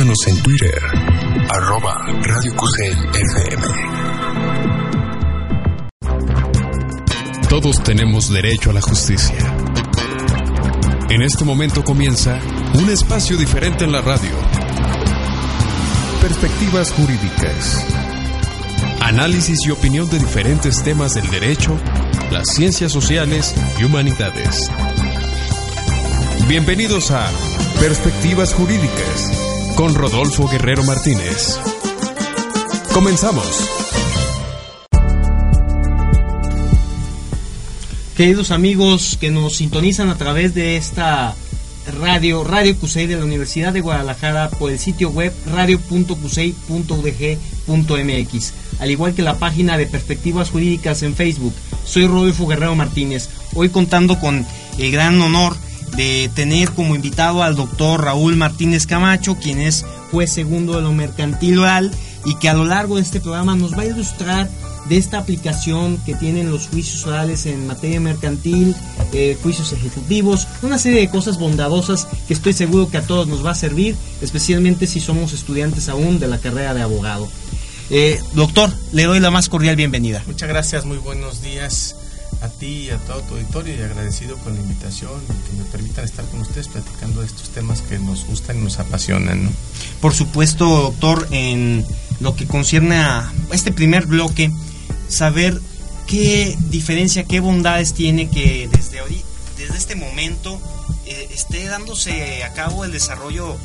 En Twitter, arroba Radio Cusel FM. Todos tenemos derecho a la justicia. En este momento comienza un espacio diferente en la radio. Perspectivas jurídicas. Análisis y opinión de diferentes temas del derecho, las ciencias sociales y humanidades. Bienvenidos a Perspectivas Jurídicas con Rodolfo Guerrero Martínez. Comenzamos. Queridos amigos que nos sintonizan a través de esta radio, Radio CUSEI de la Universidad de Guadalajara por el sitio web radio.cusei.udg.mx, al igual que la página de Perspectivas Jurídicas en Facebook. Soy Rodolfo Guerrero Martínez, hoy contando con el gran honor tener como invitado al doctor Raúl Martínez Camacho, quien es juez segundo de lo mercantil oral y que a lo largo de este programa nos va a ilustrar de esta aplicación que tienen los juicios orales en materia mercantil, eh, juicios ejecutivos, una serie de cosas bondadosas que estoy seguro que a todos nos va a servir, especialmente si somos estudiantes aún de la carrera de abogado. Eh, doctor, le doy la más cordial bienvenida. Muchas gracias, muy buenos días a ti y a todo tu auditorio y agradecido con la invitación y que me permitan estar con ustedes platicando de estos temas que nos gustan y nos apasionan. Por supuesto, doctor, en lo que concierne a este primer bloque, saber qué diferencia, qué bondades tiene que desde, hoy, desde este momento eh, esté dándose a cabo el desarrollo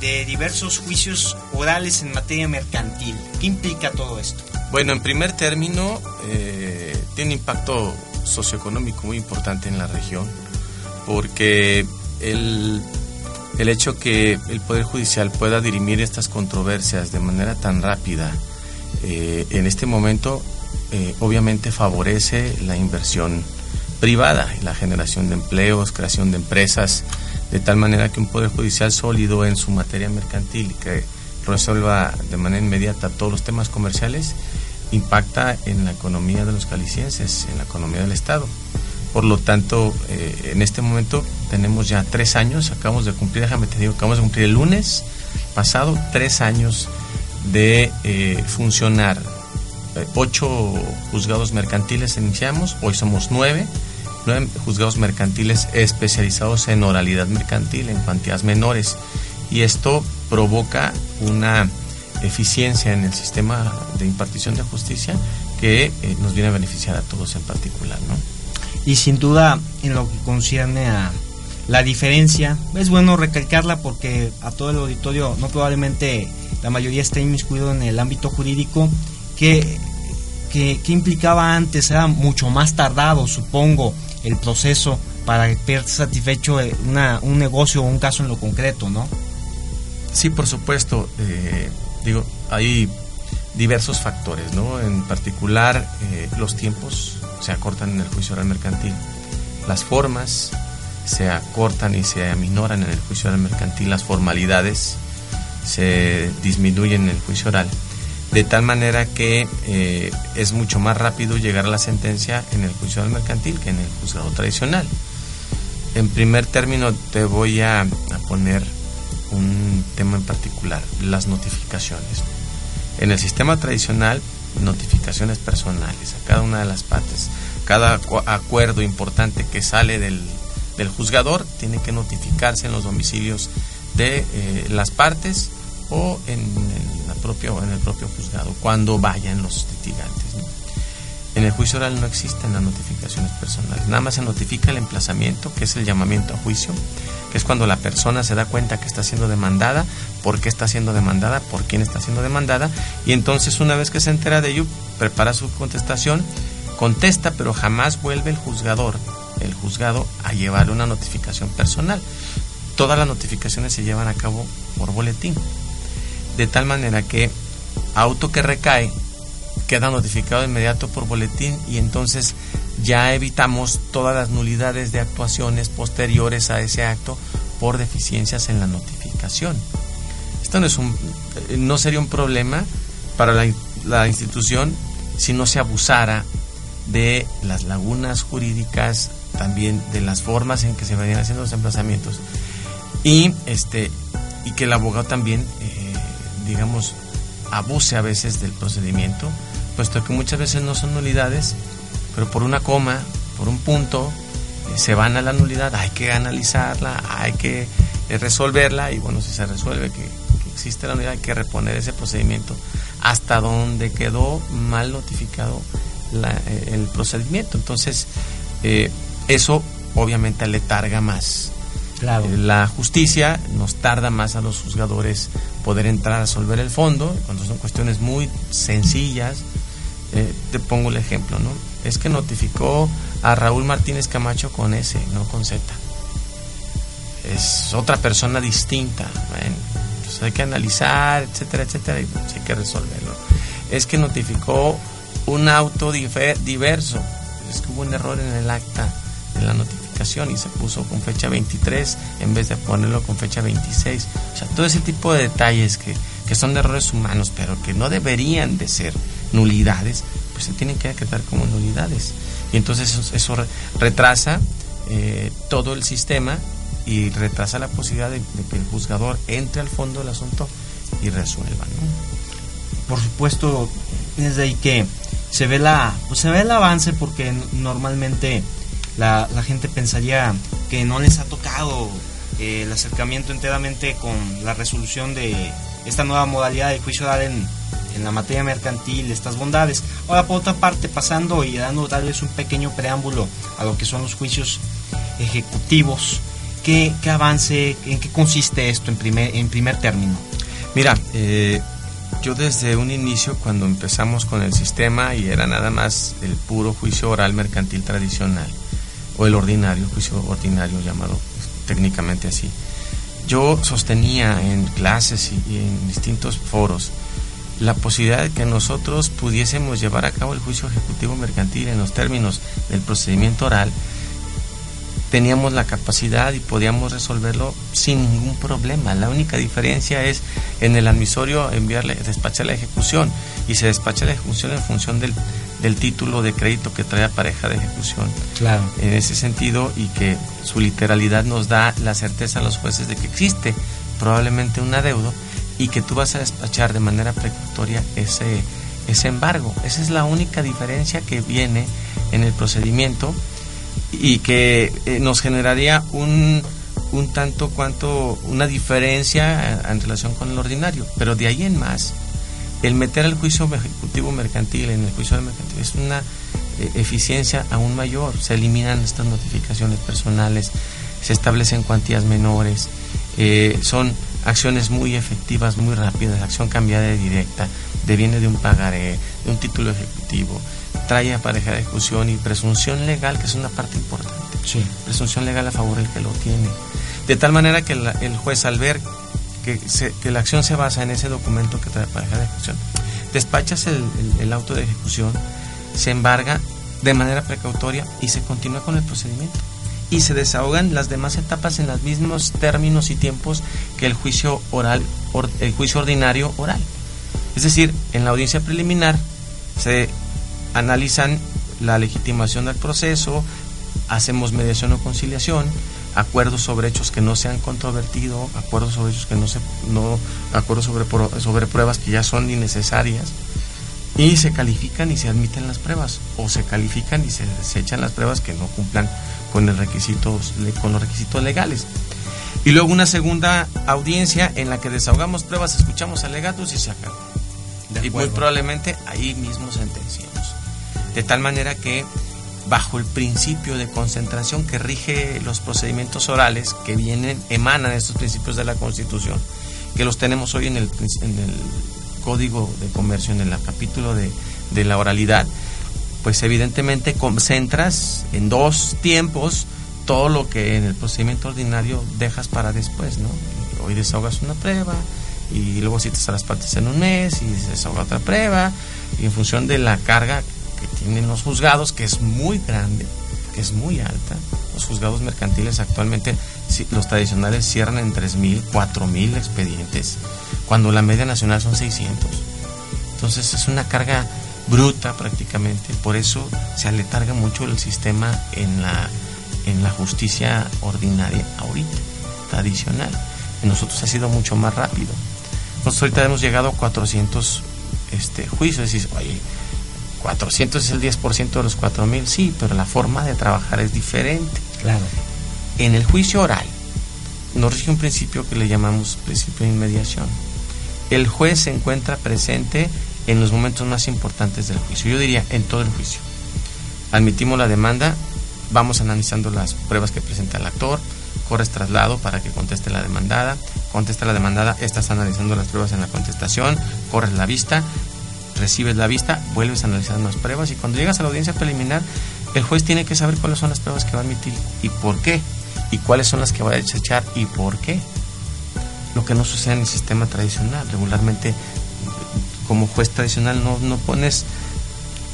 de diversos juicios orales en materia mercantil. ¿Qué implica todo esto? Bueno, en primer término, eh, tiene impacto socioeconómico muy importante en la región, porque el, el hecho que el Poder Judicial pueda dirimir estas controversias de manera tan rápida, eh, en este momento eh, obviamente favorece la inversión privada la generación de empleos, creación de empresas, de tal manera que un Poder Judicial sólido en su materia mercantil que resuelva de manera inmediata todos los temas comerciales, impacta en la economía de los calicienses, en la economía del Estado. Por lo tanto, eh, en este momento tenemos ya tres años, acabamos de cumplir, déjame te digo, acabamos de cumplir el lunes pasado tres años de eh, funcionar. Eh, ocho juzgados mercantiles iniciamos, hoy somos nueve, nueve juzgados mercantiles especializados en oralidad mercantil, en cuantías menores. Y esto provoca una eficiencia en el sistema de impartición de justicia que eh, nos viene a beneficiar a todos en particular, ¿no? Y sin duda, en lo que concierne a la diferencia, es bueno recalcarla porque a todo el auditorio, no probablemente la mayoría esté inmiscuido en el ámbito jurídico, que, que, implicaba antes, era mucho más tardado, supongo, el proceso para ver satisfecho eh, una, un negocio o un caso en lo concreto, ¿no? Sí, por supuesto. Eh, digo, hay diversos factores, ¿no? En particular, eh, los tiempos se acortan en el juicio oral mercantil, las formas se acortan y se aminoran en el juicio oral mercantil, las formalidades se disminuyen en el juicio oral, de tal manera que eh, es mucho más rápido llegar a la sentencia en el juicio oral mercantil que en el juzgado tradicional. En primer término, te voy a, a poner un tema en particular, las notificaciones. En el sistema tradicional, notificaciones personales a cada una de las partes. Cada acuerdo importante que sale del, del juzgador tiene que notificarse en los domicilios de eh, las partes o en el, propio, en el propio juzgado, cuando vayan los litigantes. En el juicio oral no existen las notificaciones personales, nada más se notifica el emplazamiento, que es el llamamiento a juicio, es cuando la persona se da cuenta que está siendo demandada, por qué está siendo demandada, por quién está siendo demandada, y entonces una vez que se entera de ello, prepara su contestación, contesta, pero jamás vuelve el juzgador, el juzgado, a llevarle una notificación personal. todas las notificaciones se llevan a cabo por boletín. De tal manera que auto que recae queda notificado de inmediato por boletín y entonces ya evitamos todas las nulidades de actuaciones posteriores a ese acto por deficiencias en la notificación. Esto no, es un, eh, no sería un problema para la, institución si no se abusara de las lagunas jurídicas, también de las formas en que se vayan haciendo los emplazamientos y este y que el abogado también eh, digamos abuse a veces del procedimiento puesto que muchas veces no son nulidades pero por una coma por un punto eh, se van a la nulidad hay que analizarla hay que eh, resolverla y bueno si se resuelve que, que existe la nulidad hay que reponer ese procedimiento hasta donde quedó mal notificado el procedimiento entonces eso obviamente le targa más. Claro. Eh, la justicia nos tarda más a los juzgadores poder entrar a resolver el fondo, cuando son cuestiones muy sencillas. Eh, te pongo el ejemplo, ¿no? Es que notificó a Raúl Martínez Camacho con S, no con Z. Es otra persona distinta. Pues hay que analizar, etcétera, etcétera, y pues hay que resolverlo. Es que notificó un auto diverso. Es que hubo un error en el acta en la notificación y se puso con fecha 23 en vez de ponerlo con fecha 26. O sea, todo ese tipo de detalles que, que son de errores humanos, pero que no deberían de ser nulidades, pues se tienen que quedar como nulidades. Y entonces eso, retrasa eh, todo el sistema y retrasa la posibilidad de, que el juzgador entre al fondo del asunto y resuelva. Por supuesto, es de ahí que se ve la pues se ve el avance porque normalmente la, gente pensaría que no les ha tocado eh, el acercamiento enteramente con la resolución de esta nueva modalidad de juicio oral en, en la materia mercantil, estas bondades. Ahora, por otra parte, pasando y dando tal vez un pequeño preámbulo a lo que son los juicios ejecutivos, ¿qué, qué avance, en qué consiste esto en primer, en primer término? Mira, eh, yo desde un inicio, cuando empezamos con el sistema y era nada más el puro juicio oral mercantil tradicional, o el ordinario, juicio ordinario llamado técnicamente así. Yo sostenía en clases y, en distintos foros la posibilidad de que nosotros pudiésemos llevar a cabo el juicio ejecutivo mercantil en los términos del procedimiento oral, teníamos la capacidad y podíamos resolverlo sin ningún problema. La única diferencia es en el admisorio enviarle, despachar la ejecución y se despacha la ejecución en función del del título de crédito que trae a pareja de ejecución. Claro. En ese sentido y que su literalidad nos da la certeza a los jueces de que existe probablemente un adeudo y que tú vas a despachar de manera precautoria ese, ese embargo. Esa es la única diferencia que viene en el procedimiento y que eh, nos generaría un, un tanto cuanto una diferencia en relación con el ordinario. Pero de ahí en más, el meter el juicio ejecutivo mercantil en el juicio mercantil es una eh, eficiencia aún mayor. Se eliminan estas notificaciones personales, se establecen cuantías menores, eh, son acciones muy efectivas, muy rápidas, acción cambiada de directa, deviene de un pagaré, de un título ejecutivo, trae a pareja de ejecución y presunción legal, que es una parte importante. Sí. Presunción legal a favor del que lo tiene. De tal manera que el juez al ver que, la acción se basa en ese documento que trae pareja de ejecución. Despachas el, auto de ejecución, se embarga de manera precautoria y se continúa con el procedimiento. Y se desahogan las demás etapas en los mismos términos y tiempos que el juicio oral, el juicio ordinario oral. Es decir, en la audiencia preliminar se analizan la legitimación del proceso, hacemos mediación o conciliación, acuerdos sobre hechos que no se han controvertido, acuerdos sobre hechos que no se no acuerdos sobre sobre pruebas que ya son innecesarias y se califican y se admiten las pruebas o se califican y se desechan las pruebas que no cumplan con el requisitos con los requisitos legales. Y luego una segunda audiencia en la que desahogamos pruebas, escuchamos alegatos y se acabó. Y muy probablemente ahí mismo sentenciamos. De tal manera que bajo el principio de concentración que rige los procedimientos orales que vienen, emanan estos principios de la Constitución, que los tenemos hoy en el, en el Código de Comercio, en el capítulo de, la oralidad, pues evidentemente concentras en dos tiempos todo lo que en el procedimiento ordinario dejas para después, ¿no? Hoy desahogas una prueba y luego citas a las partes en un mes y se desahoga otra prueba y en función de la carga que tienen los juzgados, que es muy grande, que es muy alta, los juzgados mercantiles actualmente, los tradicionales cierran en 3.000, 4.000 expedientes, cuando la media nacional son 600. Entonces es una carga bruta prácticamente, por eso se aletarga mucho el sistema en la, en la justicia ordinaria ahorita, tradicional. En nosotros ha sido mucho más rápido. Nosotros ahorita hemos llegado a 400 este, juicios, decís, oye, 400 es el 10% de los 4000, sí, pero la forma de trabajar es diferente. Claro. En el juicio oral nos rige un principio que le llamamos principio de inmediación. El juez se encuentra presente en los momentos más importantes del juicio. Yo diría en todo el juicio. Admitimos la demanda, vamos analizando las pruebas que presenta el actor, corres traslado para que conteste la demandada, contesta la demandada, estás analizando las pruebas en la contestación, corres la vista, recibes la vista, vuelves a analizar las pruebas y cuando llegas a la audiencia preliminar, el juez tiene que saber cuáles son las pruebas que va a admitir y por qué, y cuáles son las que va a desechar y por qué. Lo que no sucede en el sistema tradicional. Regularmente, como juez tradicional, no, no pones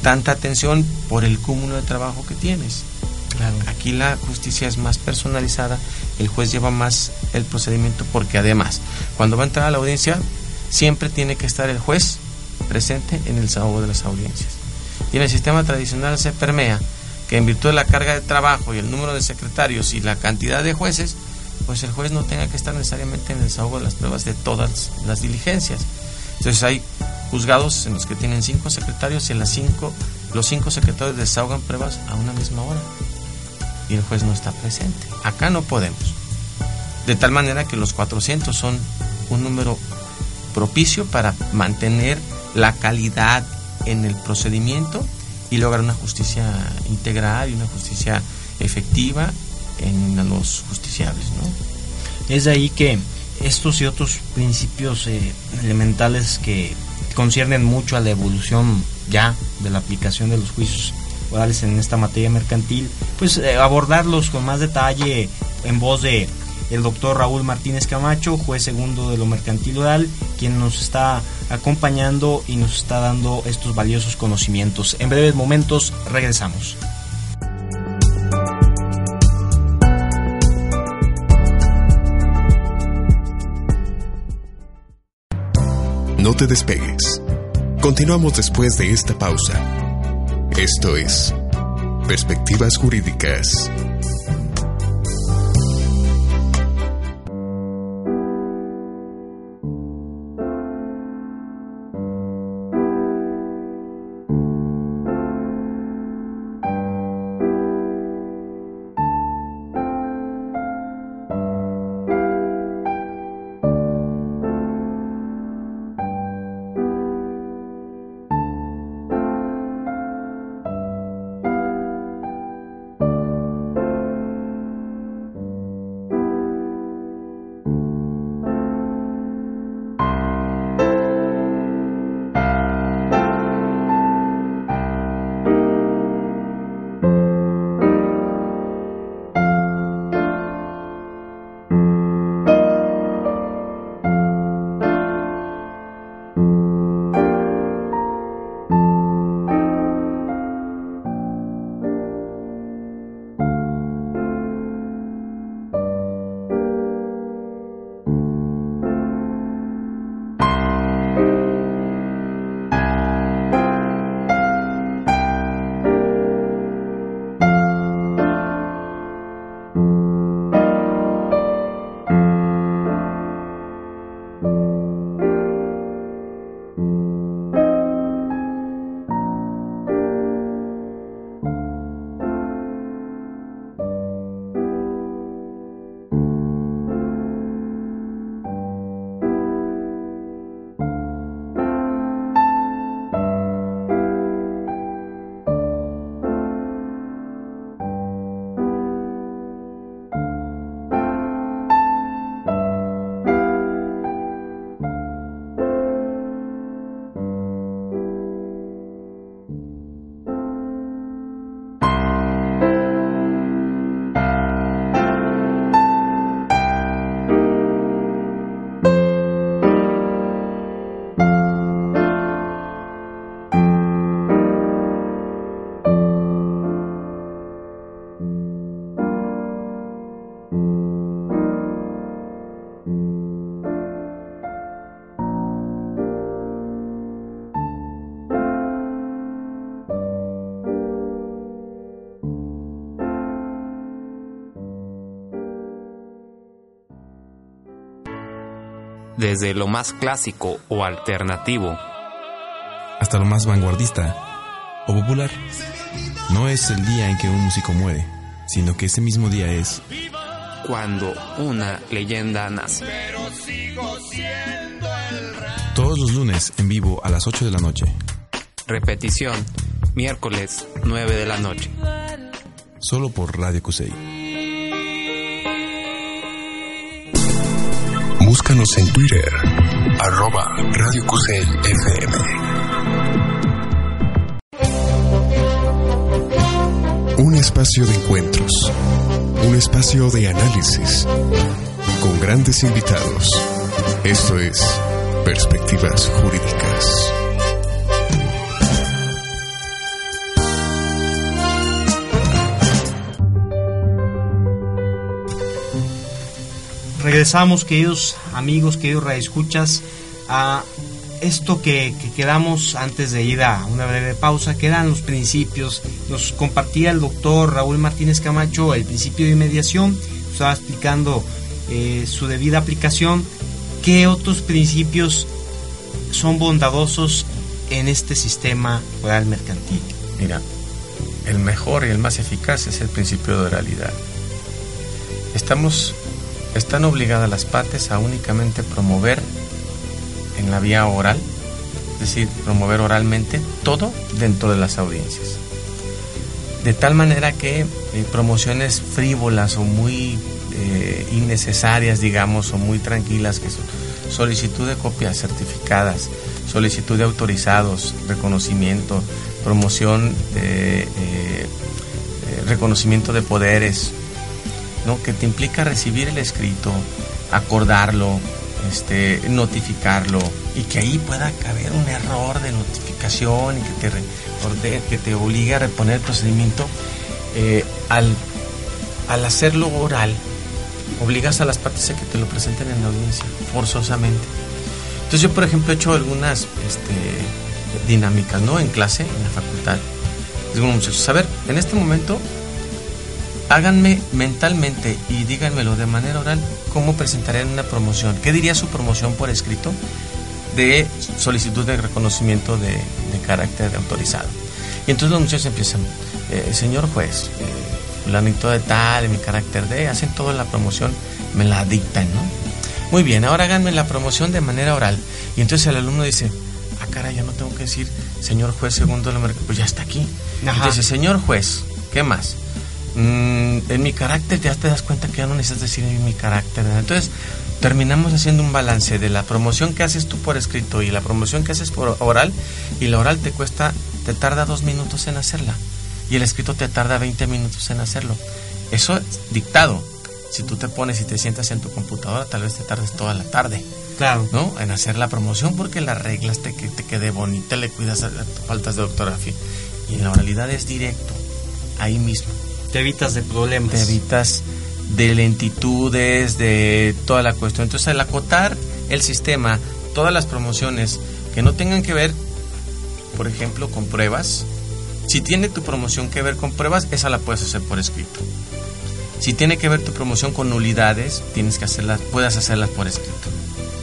tanta atención por el cúmulo de trabajo que tienes. Claro. Aquí la justicia es más personalizada, el juez lleva más el procedimiento porque además, cuando va a entrar a la audiencia, siempre tiene que estar el juez presente en el sábado de las audiencias. Y en el sistema tradicional se permea que en virtud de la carga de trabajo y el número de secretarios y la cantidad de jueces, pues el juez no tenga que estar necesariamente en el sábado de las pruebas de todas las diligencias. Entonces hay juzgados en los que tienen cinco secretarios y en las cinco, los cinco secretarios desahogan pruebas a una misma hora y el juez no está presente. Acá no podemos. De tal manera que los 400 son un número propicio para mantener la calidad en el procedimiento y lograr una justicia integral y una justicia efectiva en los justiciables. ¿no? Es de ahí que estos y otros principios eh, elementales que conciernen mucho a la evolución ya de la aplicación de los juicios orales en esta materia mercantil, pues eh, abordarlos con más detalle en voz de el doctor Raúl Martínez Camacho, juez segundo de lo mercantil oral, quien nos está acompañando y nos está dando estos valiosos conocimientos. En breves momentos regresamos. No te despegues. Continuamos después de esta pausa. Esto es Perspectivas Jurídicas. Desde lo más clásico o alternativo hasta lo más vanguardista o popular. No es el día en que un músico muere, sino que ese mismo día es cuando una leyenda nace. Todos los lunes en vivo a las 8 de la noche. Repetición, miércoles 9 de la noche. Solo por Radio Cusey. Búscanos en Twitter, arroba Radio Cusey FM. Un espacio de encuentros, un espacio de análisis, con grandes invitados. Esto es Perspectivas Jurídicas. Regresamos, queridos amigos, queridos radioescuchas, a esto que, que, quedamos antes de ir a una breve pausa, que eran los principios. Nos compartía el doctor Raúl Martínez Camacho el principio de mediación, estaba explicando eh, su debida aplicación. ¿Qué otros principios son bondadosos en este sistema oral mercantil? Mira, el mejor y el más eficaz es el principio de oralidad. Estamos están obligadas las partes a únicamente promover en la vía oral, es decir, promover oralmente todo dentro de las audiencias. De tal manera que eh, promociones frívolas o muy eh, innecesarias, digamos, o muy tranquilas, que son solicitud de copias certificadas, solicitud de autorizados, reconocimiento, promoción de eh, reconocimiento de poderes, ¿no? que te implica recibir el escrito, acordarlo, este, notificarlo y que ahí pueda caber un error de notificación y que te, que te obligue a reponer el procedimiento, eh, al, al hacerlo oral, obligas a las partes a que te lo presenten en la audiencia, forzosamente. Entonces yo, por ejemplo, he hecho algunas este, dinámicas, ¿no? En clase, en la facultad. Digo, muchachos, a ver, en este momento háganme mentalmente y díganmelo de manera oral cómo presentarían una promoción. ¿Qué diría su promoción por escrito de solicitud de reconocimiento de, carácter de autorizado? Y entonces los muchachos empiezan, eh, señor juez, eh, fulanito de tal, mi carácter de, hacen toda la promoción, me la dictan, ¿no? Muy bien, ahora háganme la promoción de manera oral. Y entonces el alumno dice, ah, cara, ya no tengo que decir, señor juez, segundo, pues ya está aquí. Entonces, señor juez, ¿qué más? Mm, en mi carácter ya te das cuenta que ya no necesitas decir en mi carácter. Entonces terminamos haciendo un balance de la promoción que haces tú por escrito y la promoción que haces por oral y la oral te cuesta, te tarda dos minutos en hacerla y el escrito te tarda 20 minutos en hacerlo. Eso es dictado. Si tú te pones y te sientas en tu computadora, tal vez te tardes toda la tarde. Claro. ¿No? En hacer la promoción porque las reglas te, te quede bonita, le cuidas a, a faltas de ortografía. Y en la oralidad es directo, ahí mismo. Te evitas de problemas. Te evitas de lentitudes, de toda la cuestión. Entonces, al acotar el sistema, todas las promociones que no tengan que ver, por ejemplo, con pruebas, si tiene tu promoción que ver con pruebas, esa la puedes hacer por escrito. Si tiene que ver tu promoción con nulidades, tienes que hacerlas, puedes hacerlas por escrito,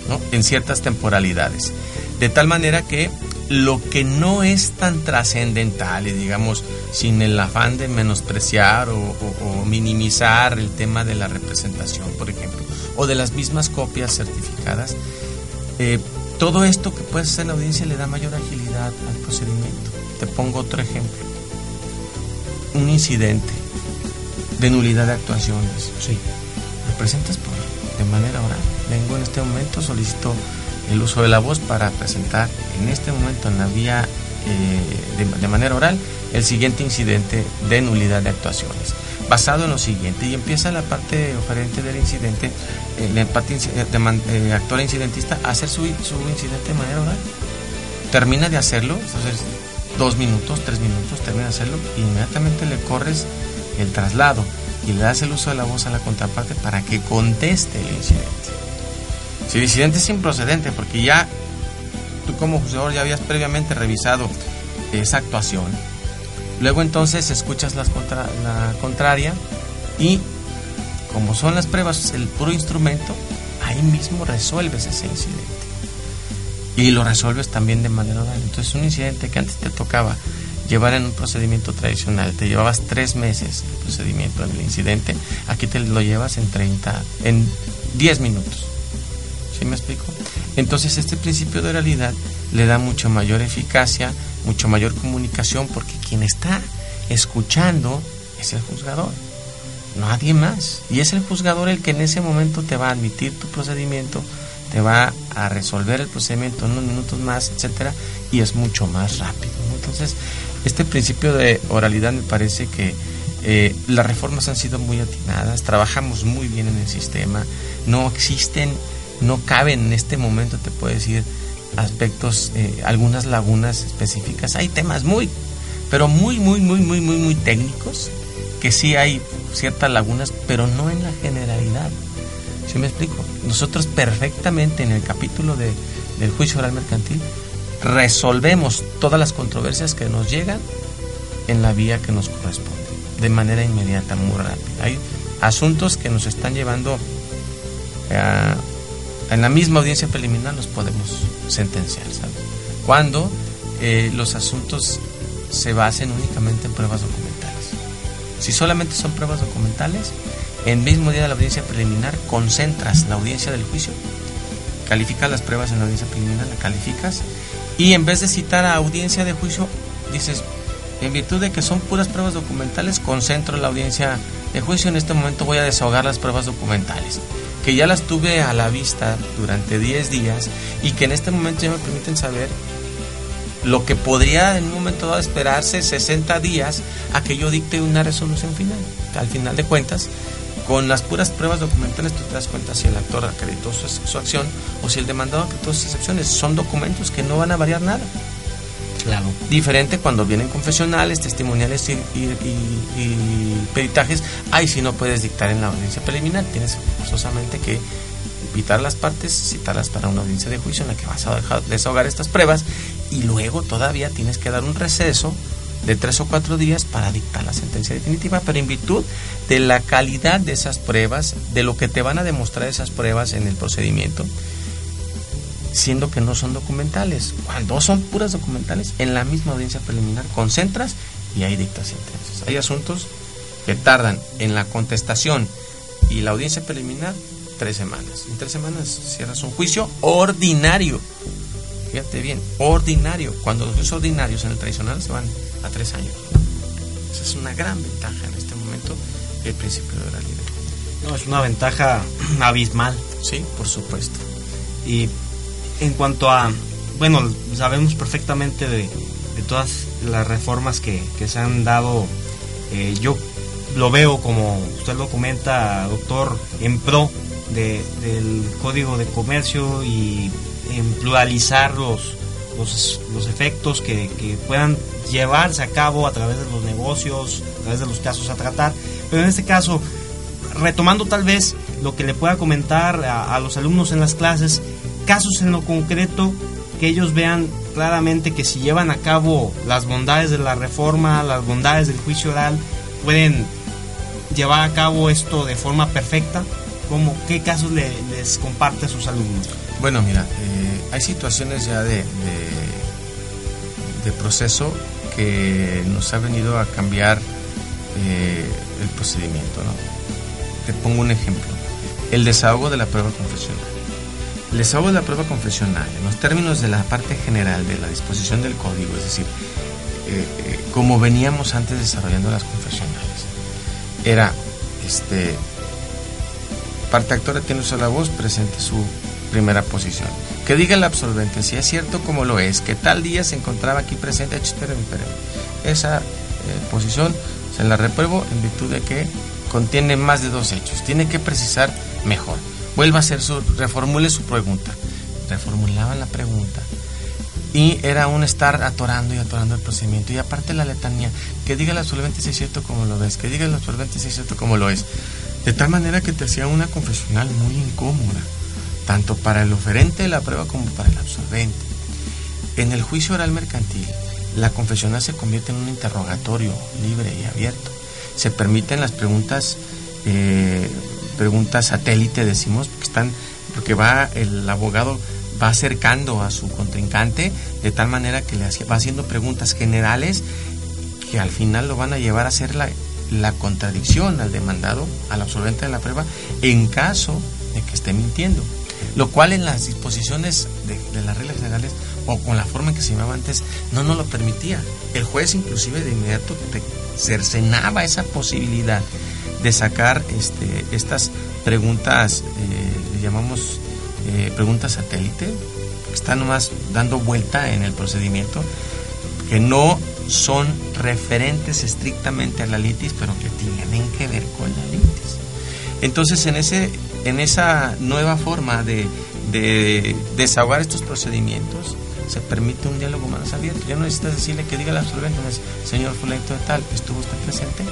¿no? En ciertas temporalidades. De tal manera que lo que no es tan trascendental y digamos sin el afán de menospreciar o, minimizar el tema de la representación, por ejemplo, o de las mismas copias certificadas, eh, todo esto que puedes hacer en la audiencia le da mayor agilidad al procedimiento. Te pongo otro ejemplo. Un incidente de nulidad de actuaciones. Sí. Lo presentas por, de manera oral. Vengo en este momento, solicito el uso de la voz para presentar en este momento en la vía eh, de, manera oral el siguiente incidente de nulidad de actuaciones. Basado en lo siguiente, y empieza la parte oferente del incidente, el empate de, actor incidentista, a hacer su, incidente de manera oral. Termina de hacerlo, entonces dos minutos, tres minutos, termina de hacerlo, e inmediatamente le corres el traslado y le das el uso de la voz a la contraparte para que conteste el incidente. Si el incidente es improcedente, porque ya tú como juzgador ya habías previamente revisado esa actuación, luego entonces escuchas la contraria y como son las pruebas el puro instrumento, ahí mismo resuelves ese incidente. Y lo resuelves también de manera oral. Entonces, un incidente que antes te tocaba llevar en un procedimiento tradicional, te llevabas tres meses el procedimiento en el incidente, aquí te lo llevas en 30, en 10 minutos. ¿Sí me explico? Entonces este principio de oralidad le da mucho mayor eficacia, mucho mayor comunicación, porque quien está escuchando es el juzgador, nadie más. Y es el juzgador el que en ese momento te va a admitir tu procedimiento, te va a resolver el procedimiento en unos minutos más, etcétera, y es mucho más rápido. Entonces, este principio de oralidad me parece que eh, las reformas han sido muy atinadas, trabajamos muy bien en el sistema, no existen, no caben en este momento, te puedo decir, aspectos, eh, algunas lagunas específicas. Hay temas muy, pero muy, muy, muy, muy, muy, muy técnicos, que sí hay ciertas lagunas, pero no en la generalidad. ¿Sí me explico? Nosotros perfectamente en el capítulo de, del juicio oral mercantil resolvemos todas las controversias que nos llegan en la vía que nos corresponde, de manera inmediata, muy rápida. Hay asuntos que nos están llevando a, en la misma audiencia preliminar los podemos sentenciar, ¿sabes? Cuando eh, los asuntos se basen únicamente en pruebas documentales. Si solamente son pruebas documentales, en mismo día de la audiencia preliminar concentras la audiencia del juicio, calificas las pruebas en la audiencia preliminar, la calificas y en vez de citar a audiencia de juicio, dices, en virtud de que son puras pruebas documentales, concentro la audiencia de juicio. En este momento voy a desahogar las pruebas documentales, que ya las tuve a la vista durante 10 días y que en este momento ya me permiten saber lo que podría en un momento dado esperarse 60 días a que yo dicte una resolución final. Al final de cuentas, con las puras pruebas documentales tú te das cuenta si el actor acreditó su, acción o si el demandado acreditó sus acciones. Son documentos que no van a variar nada. Claro. Diferente cuando vienen confesionales, testimoniales y, peritajes. Ahí sí no puedes dictar en la audiencia preliminar. Tienes forzosamente que invitar las partes, citarlas para una audiencia de juicio en la que vas a dejar, desahogar estas pruebas y luego todavía tienes que dar un receso de tres o cuatro días para dictar la sentencia definitiva, pero en virtud de la calidad de esas pruebas, de lo que te van a demostrar esas pruebas en el procedimiento, siendo que no son documentales. Cuando son puras documentales, en la misma audiencia preliminar concentras y ahí dictas sentencias. Hay asuntos que tardan en la contestación y la audiencia preliminar tres semanas. En tres semanas cierras un juicio ordinario. Fíjate bien, ordinario. Cuando los juicios ordinarios en el tradicional se van a tres años. Esa es una gran ventaja en este momento el principio de oralidad. No, es una ventaja abismal. Sí, por supuesto. Y en cuanto a, bueno, sabemos perfectamente de, todas las reformas que, se han dado, eh, yo lo veo como usted lo comenta, doctor, en pro de, del Código de Comercio y en pluralizar los, los, efectos que, puedan llevarse a cabo a través de los negocios, a través de los casos a tratar. Pero en este caso, retomando tal vez lo que le pueda comentar a, los alumnos en las clases, casos en lo concreto que ellos vean claramente que si llevan a cabo las bondades de la reforma, las bondades del juicio oral, pueden llevar a cabo esto de forma perfecta. ¿Cómo, ¿Qué casos les comparte a sus alumnos? Bueno, mira, eh, hay situaciones ya de, de, proceso que nos ha venido a cambiar eh, el procedimiento. Te pongo un ejemplo. El desahogo de la prueba confesional. El desahogo de la prueba confesional, en los términos de la parte general de la disposición del código, es decir, eh, como veníamos antes desarrollando las confesionales, era, este, parte actora tiene uso de la voz, presente su primera posición. Que diga el absolvente si es cierto como lo es, que tal día se encontraba aquí presente, espérame. Esa eh, posición se la repruebo en virtud de que contiene más de dos hechos. Tiene que precisar mejor. Vuelva a hacer su, reformule su pregunta. Reformulaban la pregunta. Y era un estar atorando y atorando el procedimiento. Y aparte la letanía, que diga el absolvente si es cierto como lo ves, que diga el absolvente si es cierto como lo es. De tal manera que te hacía una confesional muy incómoda tanto para el oferente de la prueba como para el absolvente. En el juicio oral mercantil, la confesional se convierte en un interrogatorio libre y abierto. Se permiten las preguntas, eh, preguntas satélite, decimos, que están porque va el abogado va acercando a su contrincante de tal manera que le va haciendo preguntas generales que al final lo van a llevar a hacer la, la contradicción al demandado, al absolvente de la prueba, en caso de que esté mintiendo. Lo cual en las disposiciones de, las reglas generales o con la forma en que se llamaba antes no nos lo permitía. El juez inclusive de inmediato cercenaba esa posibilidad de sacar este, estas preguntas, eh, llamamos eh, preguntas satélite, que están nomás dando vuelta en el procedimiento, que no son referentes estrictamente a la litis, pero que tienen que ver con la litis. Entonces, en, ese, en esa nueva forma de, de desahogar estos procedimientos, se permite un diálogo más abierto. Ya no necesitas decirle que diga al absolvente, señor fulento de tal, ¿estuvo usted presente?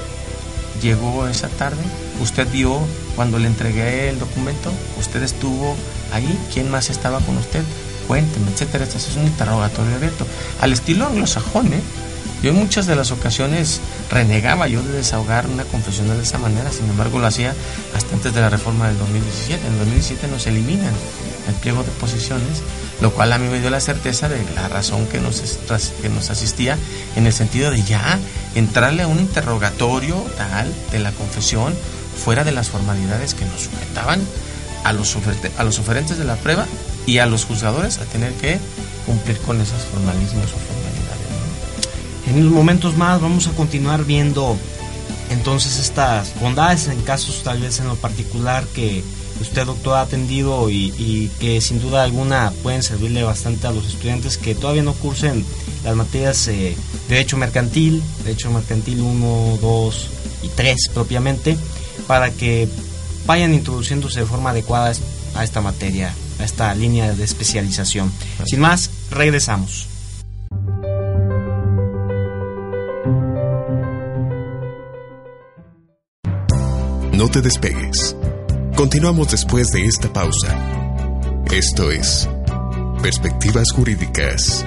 ¿Llegó esa tarde? ¿Usted vio cuando le entregué el documento? ¿Usted estuvo ahí? ¿Quién más estaba con usted? Cuénteme, etcétera. Este es un interrogatorio abierto. Al estilo anglosajón, ¿eh? Yo en muchas de las ocasiones renegaba yo de desahogar una confesión de esa manera, sin embargo lo hacía hasta antes de la reforma del 2017. En el 2017 nos eliminan el pliego de posiciones, lo cual a mí me dio la certeza de la razón que nos, que nos asistía en el sentido de ya entrarle a un interrogatorio tal de la confesión fuera de las formalidades que nos sujetaban a los, a los oferentes de la prueba y a los juzgadores a tener que cumplir con esos formalismos o formalidades. En unos momentos más vamos a continuar viendo entonces estas bondades en casos tal vez en lo particular que usted doctor ha atendido y, que sin duda alguna pueden servirle bastante a los estudiantes que todavía no cursen las materias de eh, derecho mercantil, derecho mercantil 1, 2 y 3 propiamente, para que vayan introduciéndose de forma adecuada a esta materia, a esta línea de especialización. Sin más, regresamos. No te despegues. Continuamos después de esta pausa. Esto es Perspectivas Jurídicas.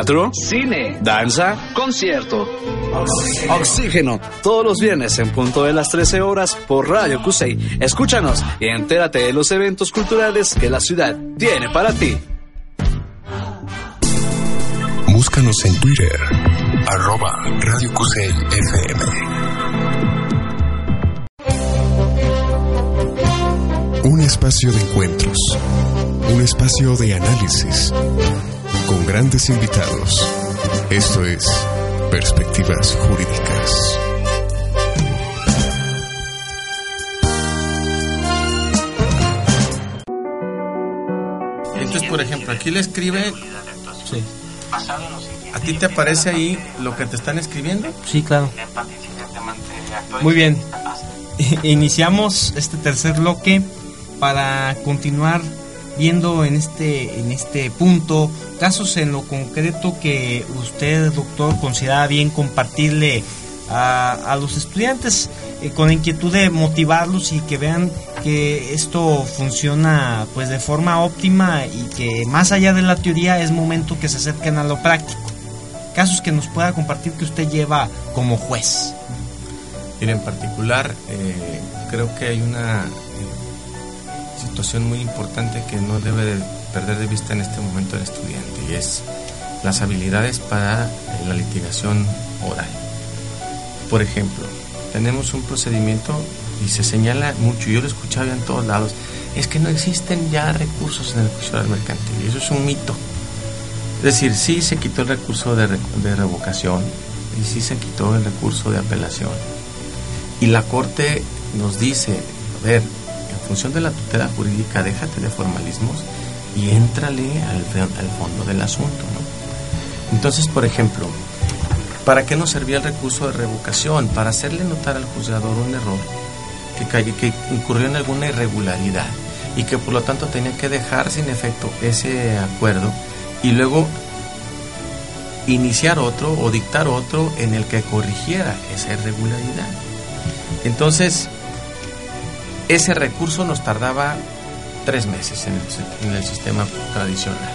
Teatro, cine, danza, concierto Oxígeno, todos los viernes en punto de las 13 horas por Radio Cusey. Escúchanos y entérate de los eventos culturales que la ciudad tiene para ti. Búscanos en Twitter, arroba Radio Cusey FM. Un espacio de encuentros, un espacio de análisis, con grandes invitados. Esto es Perspectivas Jurídicas. Entonces, por ejemplo, aquí le escribe. Sí. ¿A ti te aparece ahí lo que te están escribiendo? Sí, claro. Muy bien. Iniciamos este tercer bloque para continuar viendo en este en este punto casos en lo concreto que usted, doctor, considera bien compartirle a, los estudiantes eh, con inquietud de motivarlos y que vean que esto funciona pues de forma óptima y que más allá de la teoría es momento que se acerquen a lo práctico. Casos que nos pueda compartir que usted lleva como juez. En particular, eh, creo que hay una situación muy importante que no debe de perder de vista en este momento el estudiante y es las habilidades para la litigación oral. Por ejemplo, tenemos un procedimiento y se señala mucho, yo lo he escuchado ya en todos lados, es que no existen ya recursos en el juicio oral mercantil y eso es un mito. Es decir, sí se quitó el recurso de, de revocación y sí se quitó el recurso de apelación. Y la Corte nos dice, a ver, función de la tutela jurídica, déjate de formalismos y éntrale al, al fondo del asunto. Entonces, por ejemplo, ¿para qué nos servía el recurso de revocación? Para hacerle notar al juzgador un error que, que incurrió en alguna irregularidad y que por lo tanto tenía que dejar sin efecto ese acuerdo y luego iniciar otro o dictar otro en el que corrigiera esa irregularidad. Entonces, ese recurso nos tardaba tres meses en el, sistema tradicional,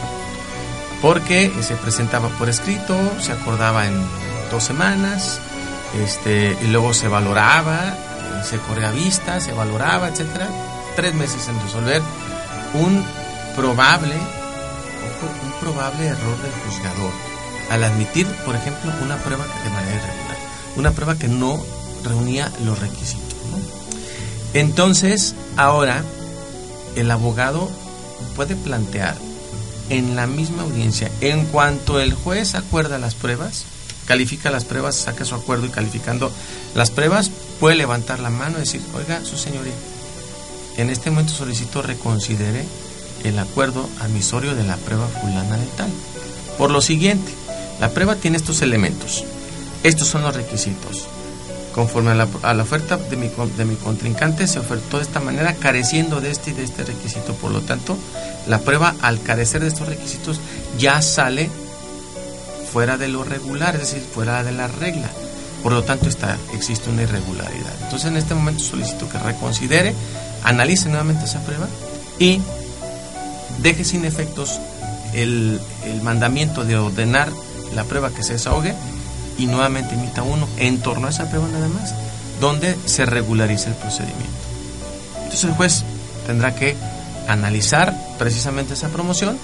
porque se presentaba por escrito, se acordaba en dos semanas, este, y luego se valoraba, eh, se corría vista, se valoraba, etcétera, tres meses en resolver un probable, un probable error del juzgador al admitir, por ejemplo, una prueba de manera irregular, una prueba que no reunía los requisitos. Entonces, ahora el abogado puede plantear en la misma audiencia, en cuanto el juez acuerda las pruebas, califica las pruebas, saca su acuerdo y calificando las pruebas, puede levantar la mano y decir, oiga, su señoría, en este momento solicito reconsidere el acuerdo admisorio de la prueba fulana de tal. Por lo siguiente, la prueba tiene estos elementos. Estos son los requisitos. Conforme a la, oferta de mi, con- de mi contrincante se ofertó de esta manera careciendo de este y de este requisito. Por lo tanto, la prueba al carecer de estos requisitos ya sale fuera de lo regular, es decir, fuera de la regla. Por lo tanto, está, existe una irregularidad. Entonces, en este momento solicito que reconsidere, analice nuevamente esa prueba y deje sin efectos el, el mandamiento de ordenar la prueba que se desahogue y nuevamente emita uno en torno a esa prueba nada más, donde se regulariza el procedimiento. Entonces el juez tendrá que analizar precisamente esa promoción,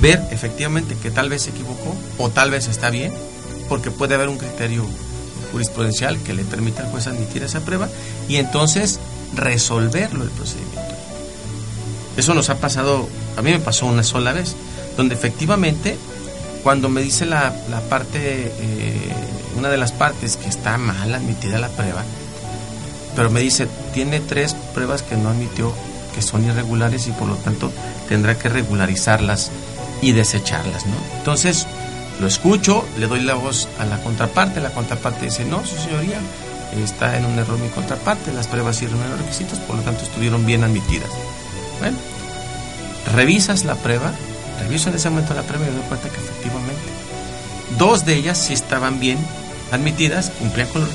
ver efectivamente que tal vez se equivocó o tal vez está bien, porque puede haber un criterio jurisprudencial que le permita al juez admitir esa prueba y entonces resolverlo el procedimiento. Eso nos ha pasado, a mí me pasó una sola vez, donde efectivamente cuando me dice la, la parte, eh, una de las partes que está mal admitida la prueba, pero me dice, tiene tres pruebas que no admitió, que son irregulares y por lo tanto tendrá que regularizarlas y desecharlas. Entonces, lo escucho, le doy la voz a la contraparte, la contraparte dice, no, su señoría, está en un error mi contraparte, las pruebas sí reunieron los requisitos, por lo tanto estuvieron bien admitidas. Bueno, revisas la prueba, reviso en ese momento la prueba y me doy cuenta que efectivamente dos de ellas sí estaban bien admitidas, cumplían con los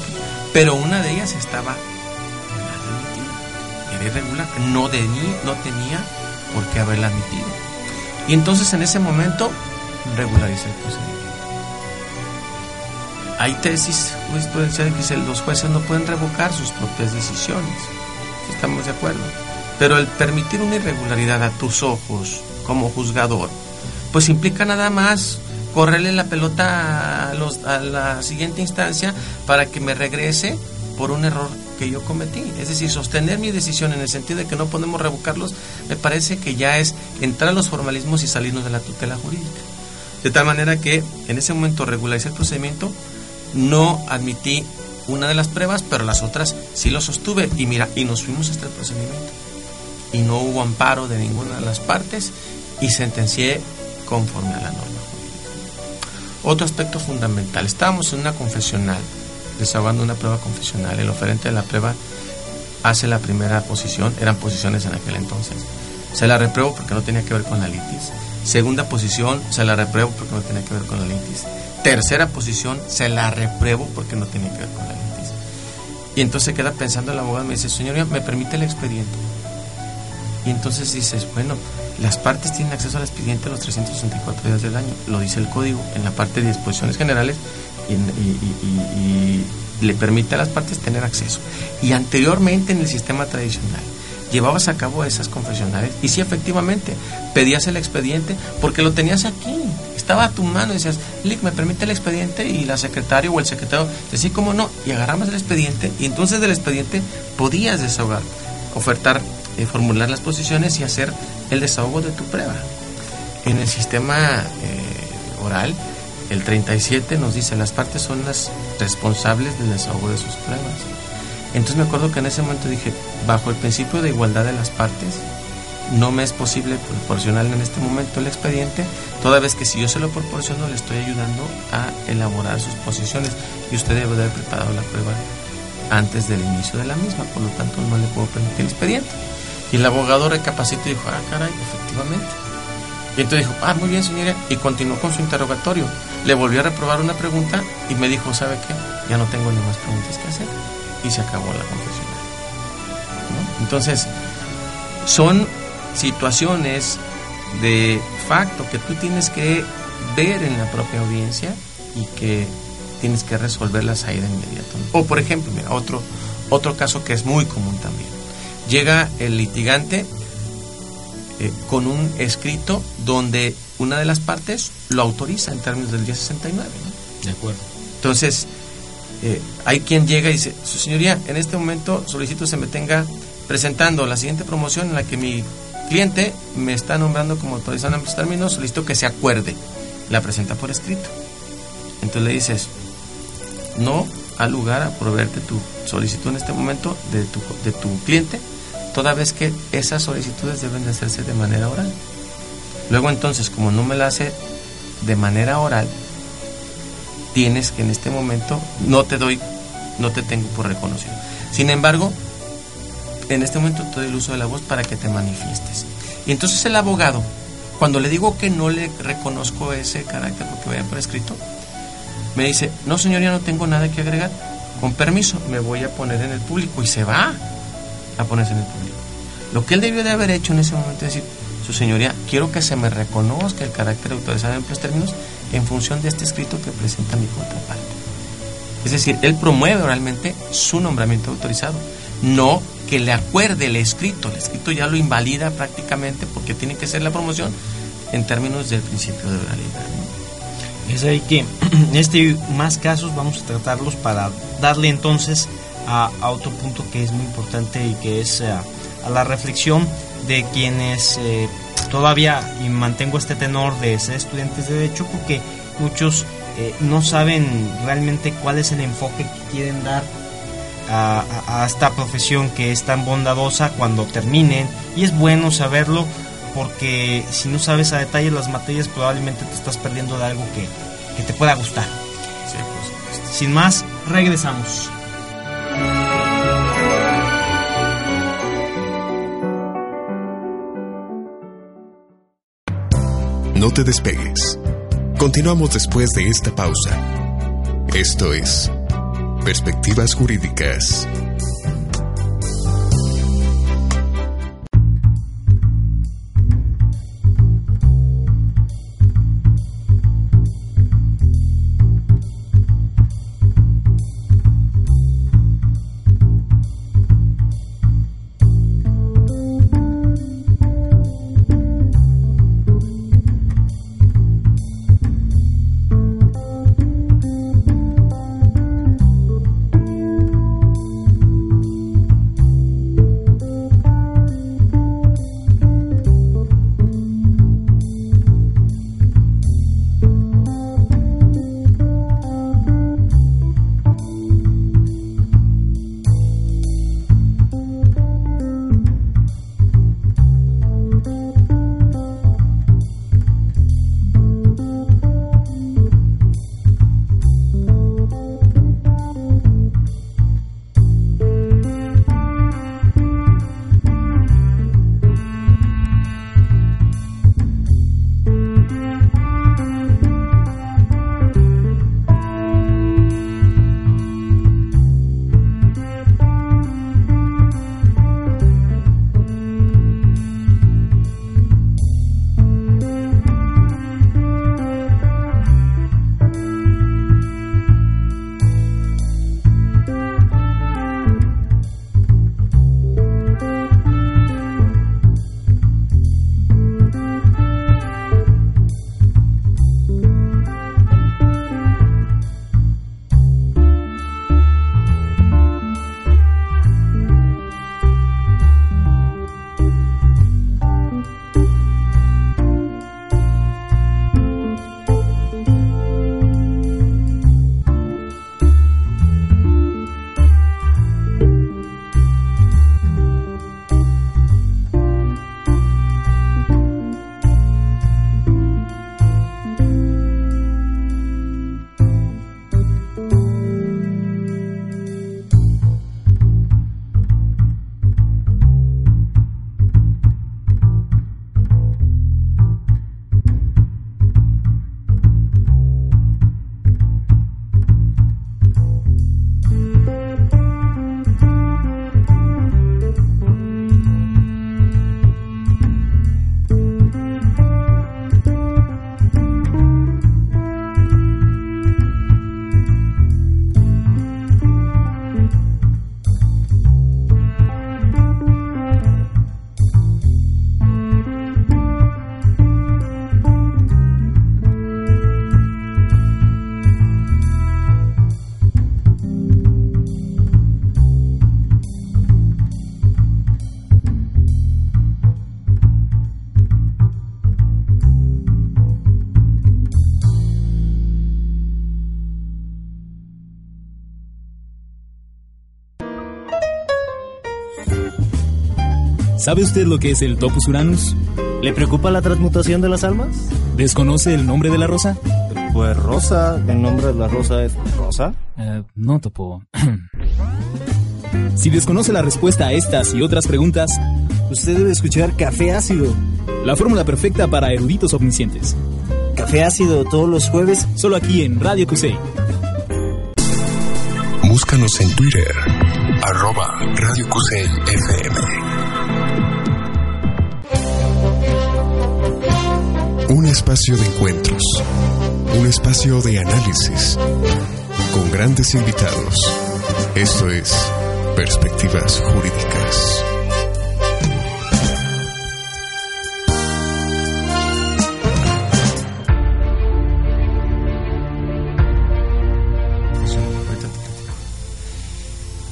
pero una de ellas estaba mal admitida, era irregular, no, no tenía por qué haberla admitido. Y entonces en ese momento regulariza el procedimiento. hay tesis jurisprudenciales que dicen los jueces no pueden revocar sus propias decisiones. Estamos de acuerdo. Pero el permitir una irregularidad a tus ojos como juzgador, pues implica nada más correrle la pelota a, los, a la siguiente instancia para que me regrese por un error que yo cometí. Es decir, sostener mi decisión en el sentido de que no podemos revocarlos, me parece que ya es entrar a los formalismos y salirnos de la tutela jurídica. De tal manera que en ese momento regularicé el procedimiento, no admití una de las pruebas, pero las otras sí lo sostuve y mira, y nos fuimos hasta el procedimiento. Y no hubo amparo de ninguna de las partes y sentencié conforme a la norma Otro aspecto fundamental, estábamos en una confesional, desahogando una prueba confesional, el oferente de la prueba hace la primera posición, eran posiciones en aquel entonces. Se la repruebo porque no tenía que ver con la litis Segunda posición, se la repruebo porque no tenía que ver con la litis. Tercera posición, se la repruebo porque no tenía que ver con la litis. Y entonces queda pensando el abogado me dice, señoría, ¿me permite el expediente? Y entonces dices, bueno, las partes tienen acceso al expediente los 364 días del año, lo dice el código en la parte de disposiciones generales y le permite a las partes tener acceso. Y anteriormente en el sistema tradicional, llevabas a cabo esas confesionales y sí, efectivamente, pedías el expediente porque lo tenías aquí, estaba a tu mano y decías, Lick, ¿me permite el expediente? Y la secretaria o el secretario decía, ¿cómo no? Y agarramos el expediente y entonces del expediente podías desahogar, ofertar, eh, formular las posiciones y hacer el desahogo de tu prueba. En el sistema eh, oral, el 37 nos dice, las partes son las responsables del desahogo de sus pruebas. Entonces me acuerdo que en ese momento dije, bajo el principio de igualdad de las partes, no me es posible proporcionarle en este momento el expediente, toda vez que si yo se lo proporciono le estoy ayudando a elaborar sus posiciones y usted debe haber preparado la prueba antes del inicio de la misma, por lo tanto no le puedo permitir el expediente. Y el abogado recapacitó y dijo, ah, caray, efectivamente. Y entonces dijo, ah, muy bien, señora, y continuó con su interrogatorio. Le volvió a reprobar una pregunta y me dijo, ¿sabe qué? Ya no tengo ni más preguntas que hacer y se acabó la confesión. Entonces, son situaciones de facto que tú tienes que ver en la propia audiencia y que tienes que resolverlas ahí de inmediato. O por ejemplo, mira, otro, otro caso que es muy común también. Llega el litigante eh, con un escrito donde una de las partes lo autoriza en términos del 1069. De acuerdo. Entonces, eh, hay quien llega y dice, su señoría, en este momento solicito se me tenga presentando la siguiente promoción en la que mi cliente me está nombrando como autorizado en ambos términos, solicito que se acuerde. La presenta por escrito. Entonces le dices, no al lugar a proveerte tu solicitud en este momento de tu, de tu cliente, toda vez que esas solicitudes deben de hacerse de manera oral. Luego entonces, como no me la hace de manera oral, tienes que en este momento no te doy, no te tengo por reconocido. Sin embargo, en este momento te doy el uso de la voz para que te manifiestes. Y entonces el abogado, cuando le digo que no le reconozco ese carácter porque vaya por escrito, me dice, no señoría, no tengo nada que agregar. Con permiso, me voy a poner en el público y se va a ponerse en el público. Lo que él debió de haber hecho en ese momento es decir, su señoría, quiero que se me reconozca el carácter autorizado en los términos en función de este escrito que presenta mi contraparte. Es decir, él promueve oralmente su nombramiento autorizado, no que le acuerde el escrito. El escrito ya lo invalida prácticamente porque tiene que ser la promoción en términos del principio de oralidad. Es ahí que en este más casos vamos a tratarlos para darle entonces a, otro punto que es muy importante y que es a, a la reflexión de quienes eh, todavía y mantengo este tenor de ser estudiantes de derecho porque muchos eh, no saben realmente cuál es el enfoque que quieren dar a, esta profesión que es tan bondadosa cuando terminen y es bueno saberlo porque si no sabes a detalle las materias probablemente te estás perdiendo de algo que, que te pueda gustar. Sin más, regresamos. No te despegues. Continuamos después de esta pausa. Esto es Perspectivas Jurídicas. ¿Sabe usted lo que es el Topus Uranus? ¿Le preocupa la transmutación de las almas? ¿Desconoce el nombre de la rosa? Pues rosa, el nombre de la rosa es rosa. Eh, no, Topo. si desconoce la respuesta a estas y otras preguntas, usted debe escuchar Café Ácido. La fórmula perfecta para eruditos omniscientes. Café Ácido todos los jueves, solo aquí en Radio Cusey. Búscanos en Twitter, arroba Radio Cusey FM. Un espacio de encuentros, un espacio de análisis, con grandes invitados. Esto es Perspectivas Jurídicas.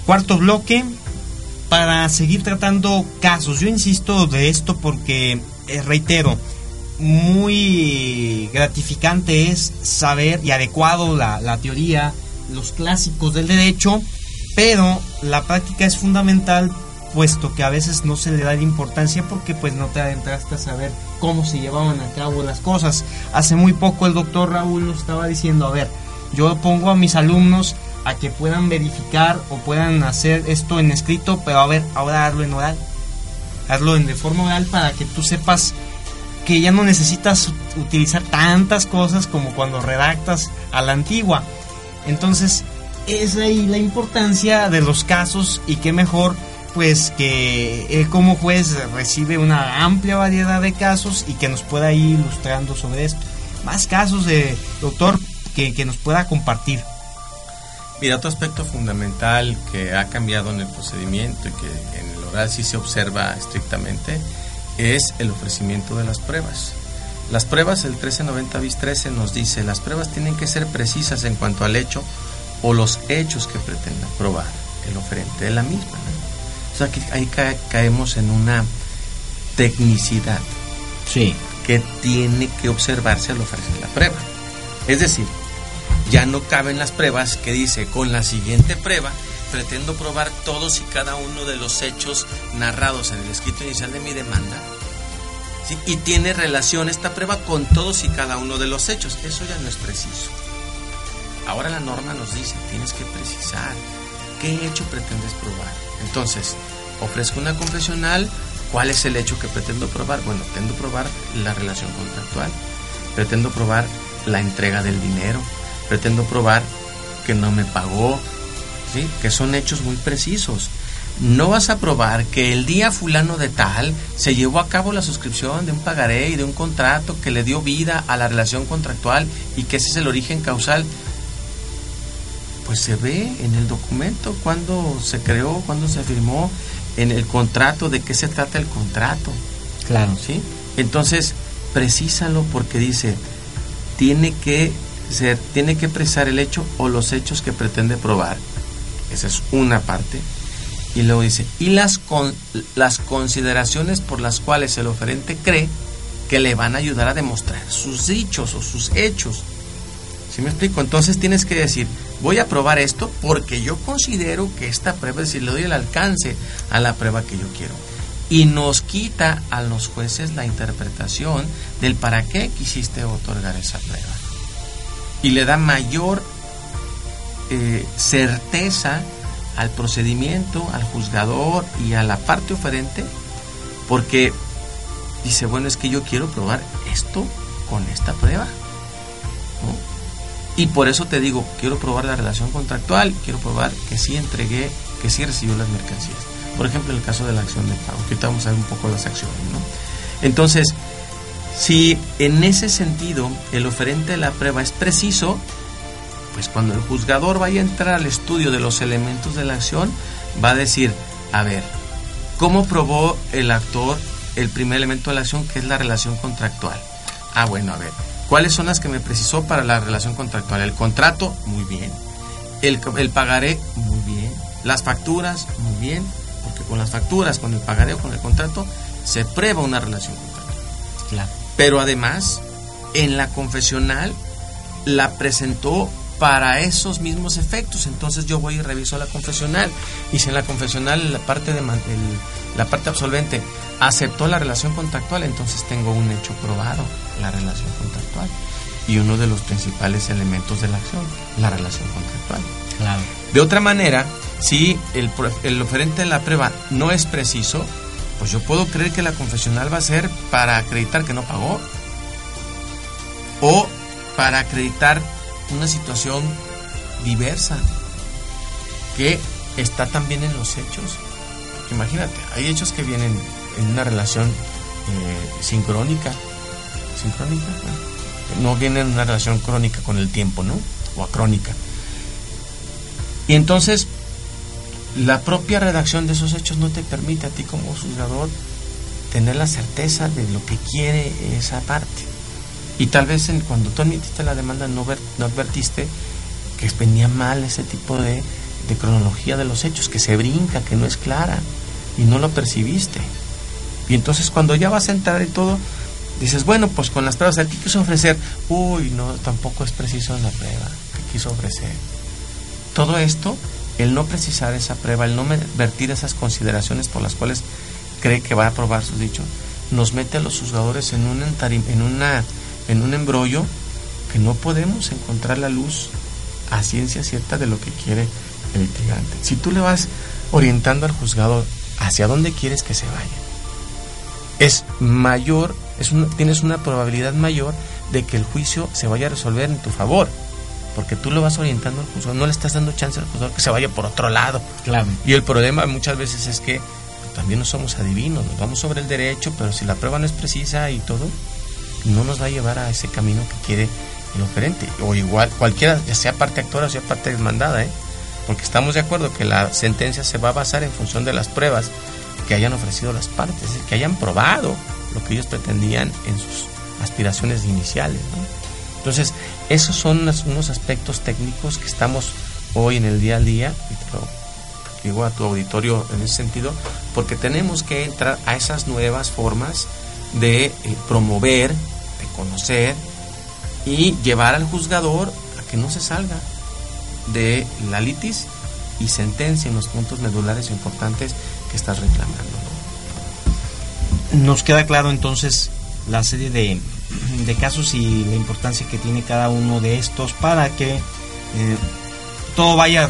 Cuarto bloque, para seguir tratando casos. Yo insisto de esto porque, eh, reitero, muy gratificante es saber y adecuado la, la teoría, los clásicos del derecho, pero la práctica es fundamental puesto que a veces no se le da importancia porque pues no te adentraste a saber cómo se llevaban a cabo las cosas. Hace muy poco el doctor Raúl nos estaba diciendo, a ver, yo pongo a mis alumnos a que puedan verificar o puedan hacer esto en escrito, pero a ver, ahora hazlo en oral. Hazlo en de forma oral para que tú sepas que ya no necesitas utilizar tantas cosas como cuando redactas a la antigua. Entonces, es ahí la importancia de los casos y qué mejor pues que él como juez recibe una amplia variedad de casos y que nos pueda ir ilustrando sobre esto. Más casos de doctor que, que nos pueda compartir. Mira, otro aspecto fundamental que ha cambiado en el procedimiento y que en el oral sí se observa estrictamente es el ofrecimiento de las pruebas. Las pruebas, el 1390 bis 13 nos dice, las pruebas tienen que ser precisas en cuanto al hecho o los hechos que pretenda probar el oferente de la misma. O sea que ahí caemos en una tecnicidad sí. que tiene que observarse al ofrecer la prueba. Es decir, ya no caben las pruebas que dice, con la siguiente prueba pretendo probar todos y cada uno de los hechos narrados en el escrito inicial de mi demanda. Y tiene relación esta prueba con todos y cada uno de los hechos. Eso ya no es preciso. Ahora la norma nos dice, tienes que precisar qué hecho pretendes probar. Entonces, ofrezco una confesional, ¿cuál es el hecho que pretendo probar? Bueno, pretendo probar la relación contractual, pretendo probar la entrega del dinero, pretendo probar que no me pagó, que son hechos muy precisos. No vas a probar que el día fulano de tal se llevó a cabo la suscripción de un pagaré y de un contrato que le dio vida a la relación contractual y que ese es el origen causal. Pues se ve en el documento cuando se creó, cuando se firmó, en el contrato, de qué se trata el contrato. Claro. ¿Sí? Entonces, precísalo porque dice, tiene que ser, tiene que precisar el hecho o los hechos que pretende probar esa es una parte. Y luego dice, y las, con, las consideraciones por las cuales el oferente cree que le van a ayudar a demostrar sus dichos o sus hechos. ¿Sí me explico? Entonces tienes que decir, voy a probar esto porque yo considero que esta prueba, es decir, le doy el alcance a la prueba que yo quiero. Y nos quita a los jueces la interpretación del para qué quisiste otorgar esa prueba. Y le da mayor eh, certeza al procedimiento, al juzgador y a la parte oferente, porque dice, bueno, es que yo quiero probar esto con esta prueba. Y por eso te digo, quiero probar la relación contractual, quiero probar que sí entregué, que sí recibió las mercancías. Por ejemplo, en el caso de la acción de pago, que ahorita vamos a ver un poco las acciones. ¿no? Entonces, si en ese sentido el oferente de la prueba es preciso, pues cuando el juzgador vaya a entrar al estudio de los elementos de la acción, va a decir, a ver, ¿cómo probó el actor el primer elemento de la acción, que es la relación contractual? Ah, bueno, a ver, ¿cuáles son las que me precisó para la relación contractual? El contrato, muy bien. El, el pagaré, muy bien. Las facturas, muy bien. Porque con las facturas, con el pagaré o con el contrato, se prueba una relación contractual. Claro. Pero además, en la confesional la presentó para esos mismos efectos. Entonces yo voy y reviso la confesional. Y si en la confesional la parte, de, el- la parte absolvente aceptó la relación contractual, entonces tengo un hecho probado, la relación contractual. Y uno de los principales elementos de la acción, la relación contractual. Claro. De otra manera, si el, el oferente de la prueba no es preciso, pues yo puedo creer que la confesional va a ser para acreditar que no pagó o para acreditar una situación diversa que está también en los hechos. Porque imagínate, hay hechos que vienen en una relación eh, sincrónica, sincrónica, no vienen en una relación crónica con el tiempo, ¿no? O acrónica. Y entonces, la propia redacción de esos hechos no te permite a ti como juzgador tener la certeza de lo que quiere esa parte. Y tal vez en- cuando tú admitiste la demanda no, ver- no advertiste que venía mal ese tipo de, de cronología de los hechos, que se brinca, que no es clara, y no lo percibiste. Y entonces cuando ya vas a entrar y todo, dices, bueno, pues con las pruebas, ¿qué quiso ofrecer? Uy, no, tampoco es preciso la prueba, ¿qué quiso ofrecer? Todo esto, el no precisar esa prueba, el no me- vertir esas consideraciones por las cuales cree que va a aprobar sus dichos, nos mete a los juzgadores en un, entarim- en una, en un embrollo que no podemos encontrar la luz a ciencia cierta de lo que quiere el litigante. Si tú le vas orientando al juzgador hacia dónde quieres que se vaya, es mayor, es un- tienes una probabilidad mayor de que el juicio se vaya a resolver en tu favor. Porque tú lo vas orientando al juzgador, no le estás dando chance al juzgador que se vaya por otro lado. Claro. Y el problema muchas veces es que también no somos adivinos, nos vamos sobre el derecho, pero si la prueba no es precisa y todo, no nos va a llevar a ese camino que quiere el oferente. O igual, cualquiera, ya sea parte actora o sea parte demandada, ¿eh? porque estamos de acuerdo que la sentencia se va a basar en función de las pruebas que hayan ofrecido las partes, que hayan probado lo que ellos pretendían en sus aspiraciones iniciales. Entonces, esos son unos, aspectos técnicos que estamos hoy en el día a día, y te digo a tu auditorio en ese sentido, porque tenemos que entrar a esas nuevas formas de eh, promover, conocer y llevar al juzgador a que no se salga de la litis y sentencia en los puntos medulares importantes que estás reclamando. Nos queda claro entonces la serie de, de casos y la importancia que tiene cada uno de estos para que eh, todo vaya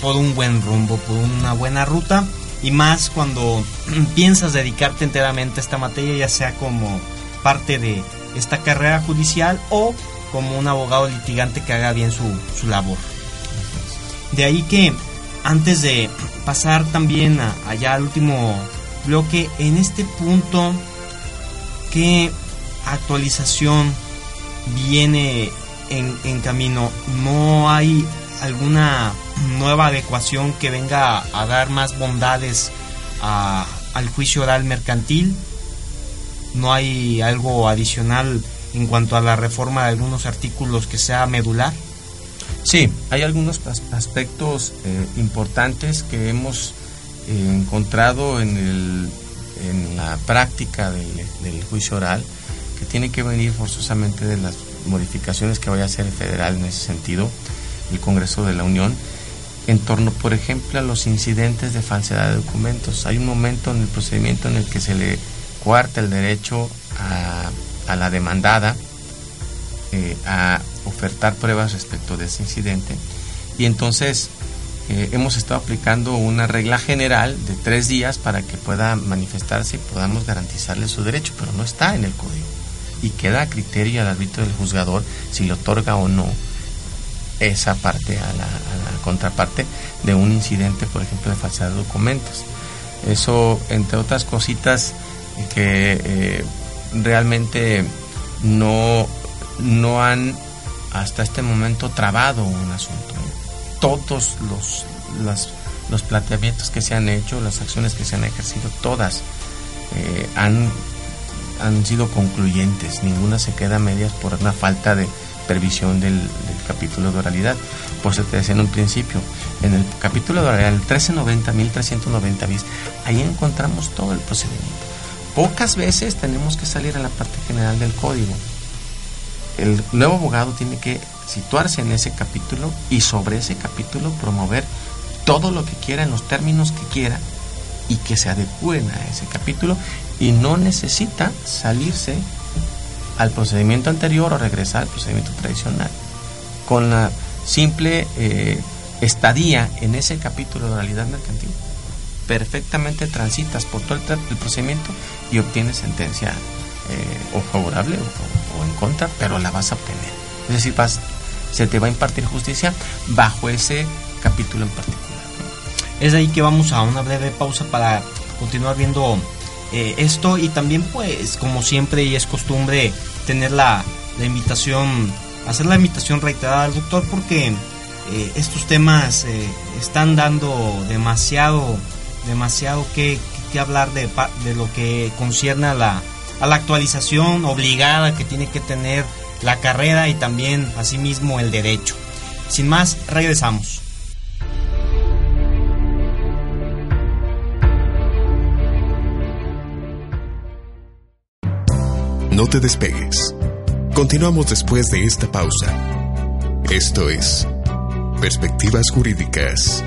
por un buen rumbo, por una buena ruta y más cuando piensas dedicarte enteramente a esta materia, ya sea como parte de esta carrera judicial o como un abogado litigante que haga bien su, su labor. De ahí que antes de pasar también a- allá al último bloque, en este punto, ¿qué actualización viene en, camino? ¿No hay alguna nueva adecuación que venga a, dar más bondades al juicio oral mercantil? ¿No hay algo adicional en cuanto a la reforma de algunos artículos que sea medular? Sí, hay algunos as- aspectos eh, importantes que hemos eh, encontrado en, el, en la práctica del, del juicio oral que tiene que venir forzosamente de las modificaciones que vaya a hacer el federal en ese sentido, el Congreso de la Unión, en torno, por ejemplo, a los incidentes de falsedad de documentos. Hay un momento en el procedimiento en el que se le cuarta el derecho a, la demandada eh, a ofertar pruebas respecto de ese incidente y entonces eh, hemos estado aplicando una regla general de tres días para que pueda manifestarse y podamos garantizarle su derecho, pero no está en el código y queda a criterio y al arbitrio del juzgador si le otorga o no esa parte a la, a la contraparte de un incidente, por ejemplo, de falsedad de documentos. Eso, entre otras cositas que eh, realmente no, no han hasta este momento trabado un asunto. Todos los, los planteamientos que se han hecho, las acciones que se han ejercido, todas eh, han, han sido concluyentes. Ninguna se queda a medias por una falta de previsión del, capítulo de oralidad. Por eso te decía en un principio, en el capítulo de oralidad, el 1390, 1390 bis, ahí encontramos todo el procedimiento. Pocas veces tenemos que salir a la parte general del código. El nuevo abogado tiene que situarse en ese capítulo y sobre ese capítulo promover todo lo que quiera en los términos que quiera y que se adecúen a ese capítulo y no necesita salirse al procedimiento anterior o regresar al procedimiento tradicional. Con la simple eh, estadía en ese capítulo de oralidad mercantil, perfectamente transitas por todo el, procedimiento y obtienes sentencia eh, o favorable o, en contra, pero la vas a obtener. Es decir, vas, se te va a impartir justicia bajo ese capítulo en particular. Es ahí que vamos a una breve pausa para continuar viendo eh, esto y también pues como siempre y es costumbre tener la, invitación, hacer la invitación reiterada al doctor porque eh, estos temas están dando demasiado, demasiado que, que hablar de, de, lo que concierne a la, a la actualización obligada que tiene que tener la carrera y también asimismo el derecho. Sin más, regresamos. No te despegues. Continuamos después de esta pausa. Esto es Perspectivas Jurídicas.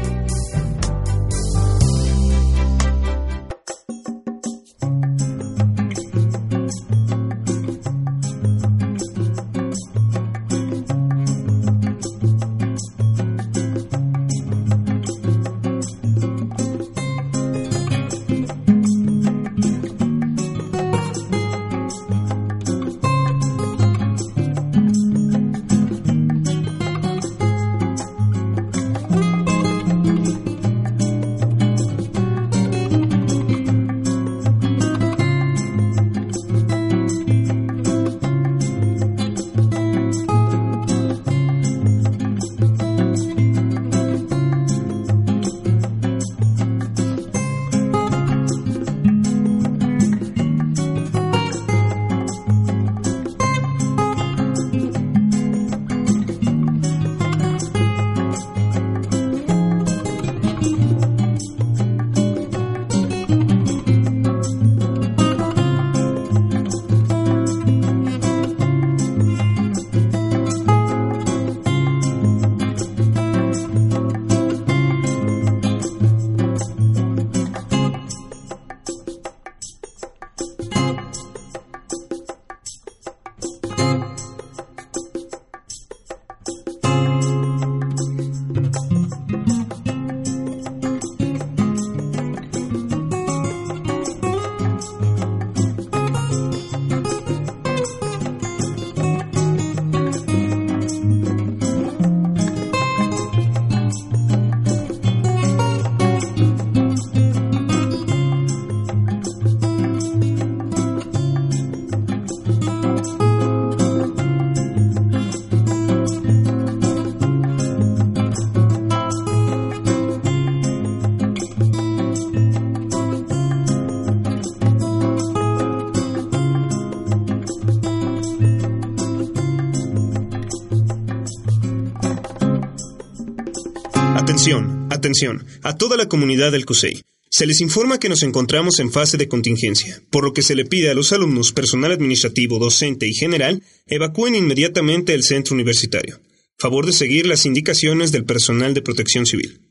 Atención, a toda la comunidad del CUSEI. Se les informa que nos encontramos en fase de contingencia, por lo que se le pide a los alumnos, personal administrativo, docente y general evacúen inmediatamente el centro universitario. Favor de seguir las indicaciones del personal de protección civil.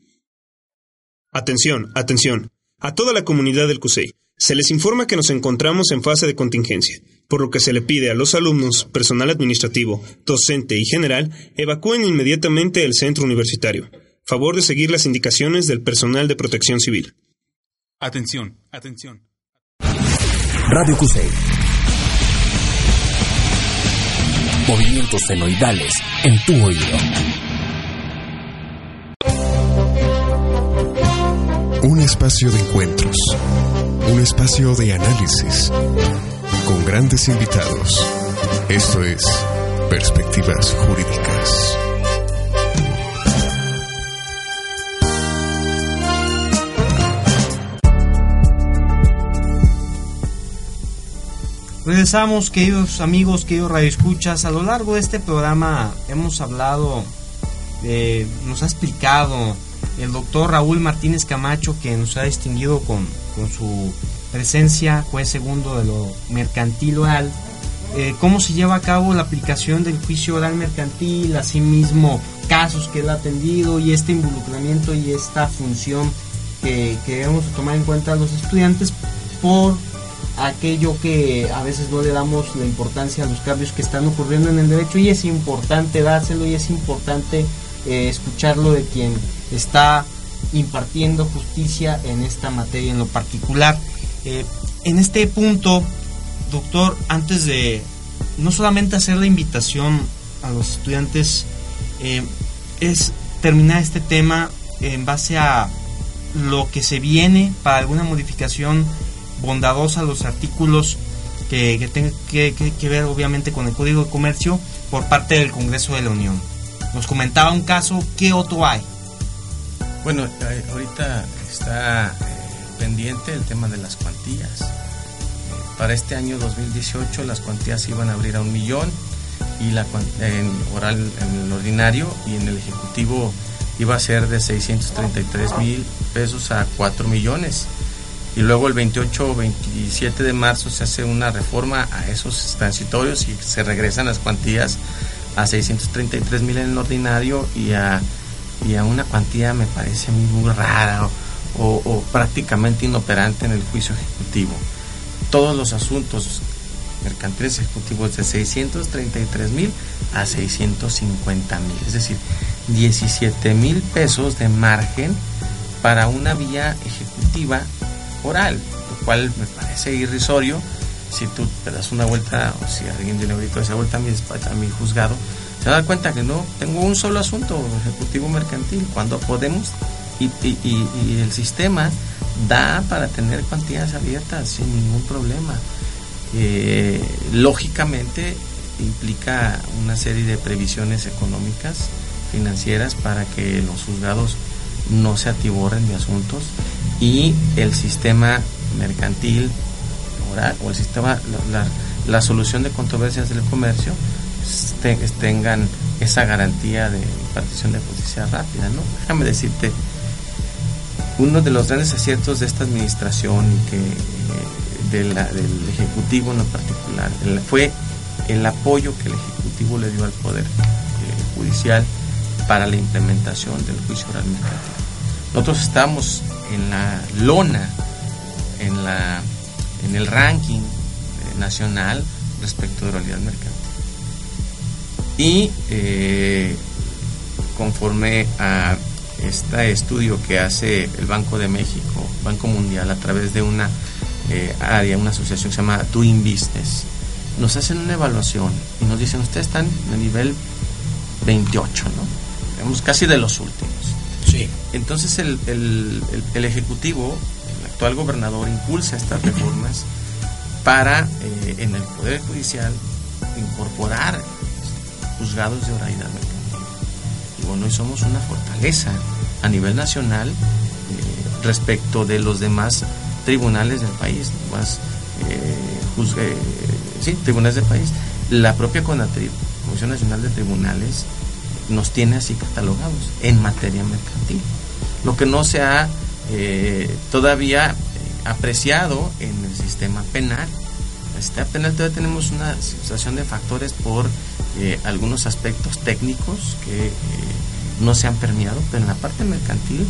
Atención, atención, a toda la comunidad del CUSEI. Se les informa que nos encontramos en fase de contingencia, por lo que se le pide a los alumnos, personal administrativo, docente y general evacúen inmediatamente el centro universitario Favor de seguir las indicaciones del personal de protección civil. Atención, atención. Radio Cusey. Movimientos senoidales en tu oído. Un espacio de encuentros. Un espacio de análisis. Con grandes invitados. Esto es Perspectivas Jurídicas. Regresamos, queridos amigos, queridos radioescuchas. A lo largo de este programa hemos hablado, nos ha explicado el doctor Raúl Martínez Camacho, que nos ha distinguido con, con su presencia, juez segundo de lo mercantil oral, eh, cómo se lleva a cabo la aplicación del juicio oral mercantil, asimismo casos que él ha atendido y este involucramiento y esta función que, que debemos tomar en cuenta los estudiantes por aquello que a veces no le damos la importancia a los cambios que están ocurriendo en el derecho y es importante dárselo y es importante eh, escucharlo de quien está impartiendo justicia en esta materia en lo particular. Eh, en este punto, doctor, antes de no solamente hacer la invitación a los estudiantes, eh, es terminar este tema en base a lo que se viene para alguna modificación bondadosa los artículos que, que tengan que, que, que, ver obviamente con el Código de Comercio por parte del Congreso de la Unión. Nos comentaba un caso, ¿qué otro hay? Bueno, eh, ahorita está eh, pendiente el tema de las cuantías. Eh, para este año 2018 las cuantías iban a abrir a un millón y la en oral en el ordinario y en el ejecutivo iba a ser de 633 mil pesos a 4 millones y luego el 28 o 27 de marzo se hace una reforma a esos transitorios y se regresan las cuantías a 633 mil en el ordinario y a, y a una cuantía me parece muy rara o, prácticamente inoperante en el juicio ejecutivo. Todos los asuntos mercantiles ejecutivos de 633 mil a 650 mil, es decir, 17 mil pesos de margen para una vía ejecutiva oral, lo cual me parece irrisorio. Si tú te das una vuelta, o si alguien tiene ahorita esa vuelta a mi, a mi juzgado, se da cuenta que no, tengo un solo asunto ejecutivo mercantil, cuando podemos y el sistema da para tener cuantías abiertas sin ningún problema. Eh, lógicamente implica una serie de previsiones económicas, financieras, para que los juzgados no se atiborren de asuntos y el sistema mercantil o el sistema, la, solución de controversias del comercio te, tengan esa garantía de impartición de justicia rápida, ¿no? Déjame decirte, uno de los grandes aciertos de esta administración que eh, del Ejecutivo en lo particular fue el apoyo que el Ejecutivo le dio al Poder eh, Judicial para la implementación del juicio oral mercantil. Nosotros estamos en la lona, en, la, en el ranking eh, nacional respecto de oralidad mercantil. Y eh, conforme a este estudio que hace el Banco de México, Banco Mundial, a través de una eh, área, una asociación que se llama Doing Business, nos hacen una evaluación y nos dicen, ustedes están de nivel 28, ¿no? Casi de los últimos. Entonces el, el, el, Ejecutivo, el actual gobernador, impulsa estas reformas para eh, en el Poder Judicial incorporar juzgados de oralidad mercantil. Y bueno, hoy somos una fortaleza a nivel nacional eh, respecto de los demás tribunales del país, más eh, sí, tribunales del país. La propia CONATRIB, Comisión Nacional de Tribunales, nos tiene así catalogados en materia mercantil. Lo que no se ha eh, todavía eh, apreciado en el sistema penal. En el sistema penal todavía tenemos una situación de factores por eh, algunos aspectos técnicos que no se han permeado, pero en la parte mercantil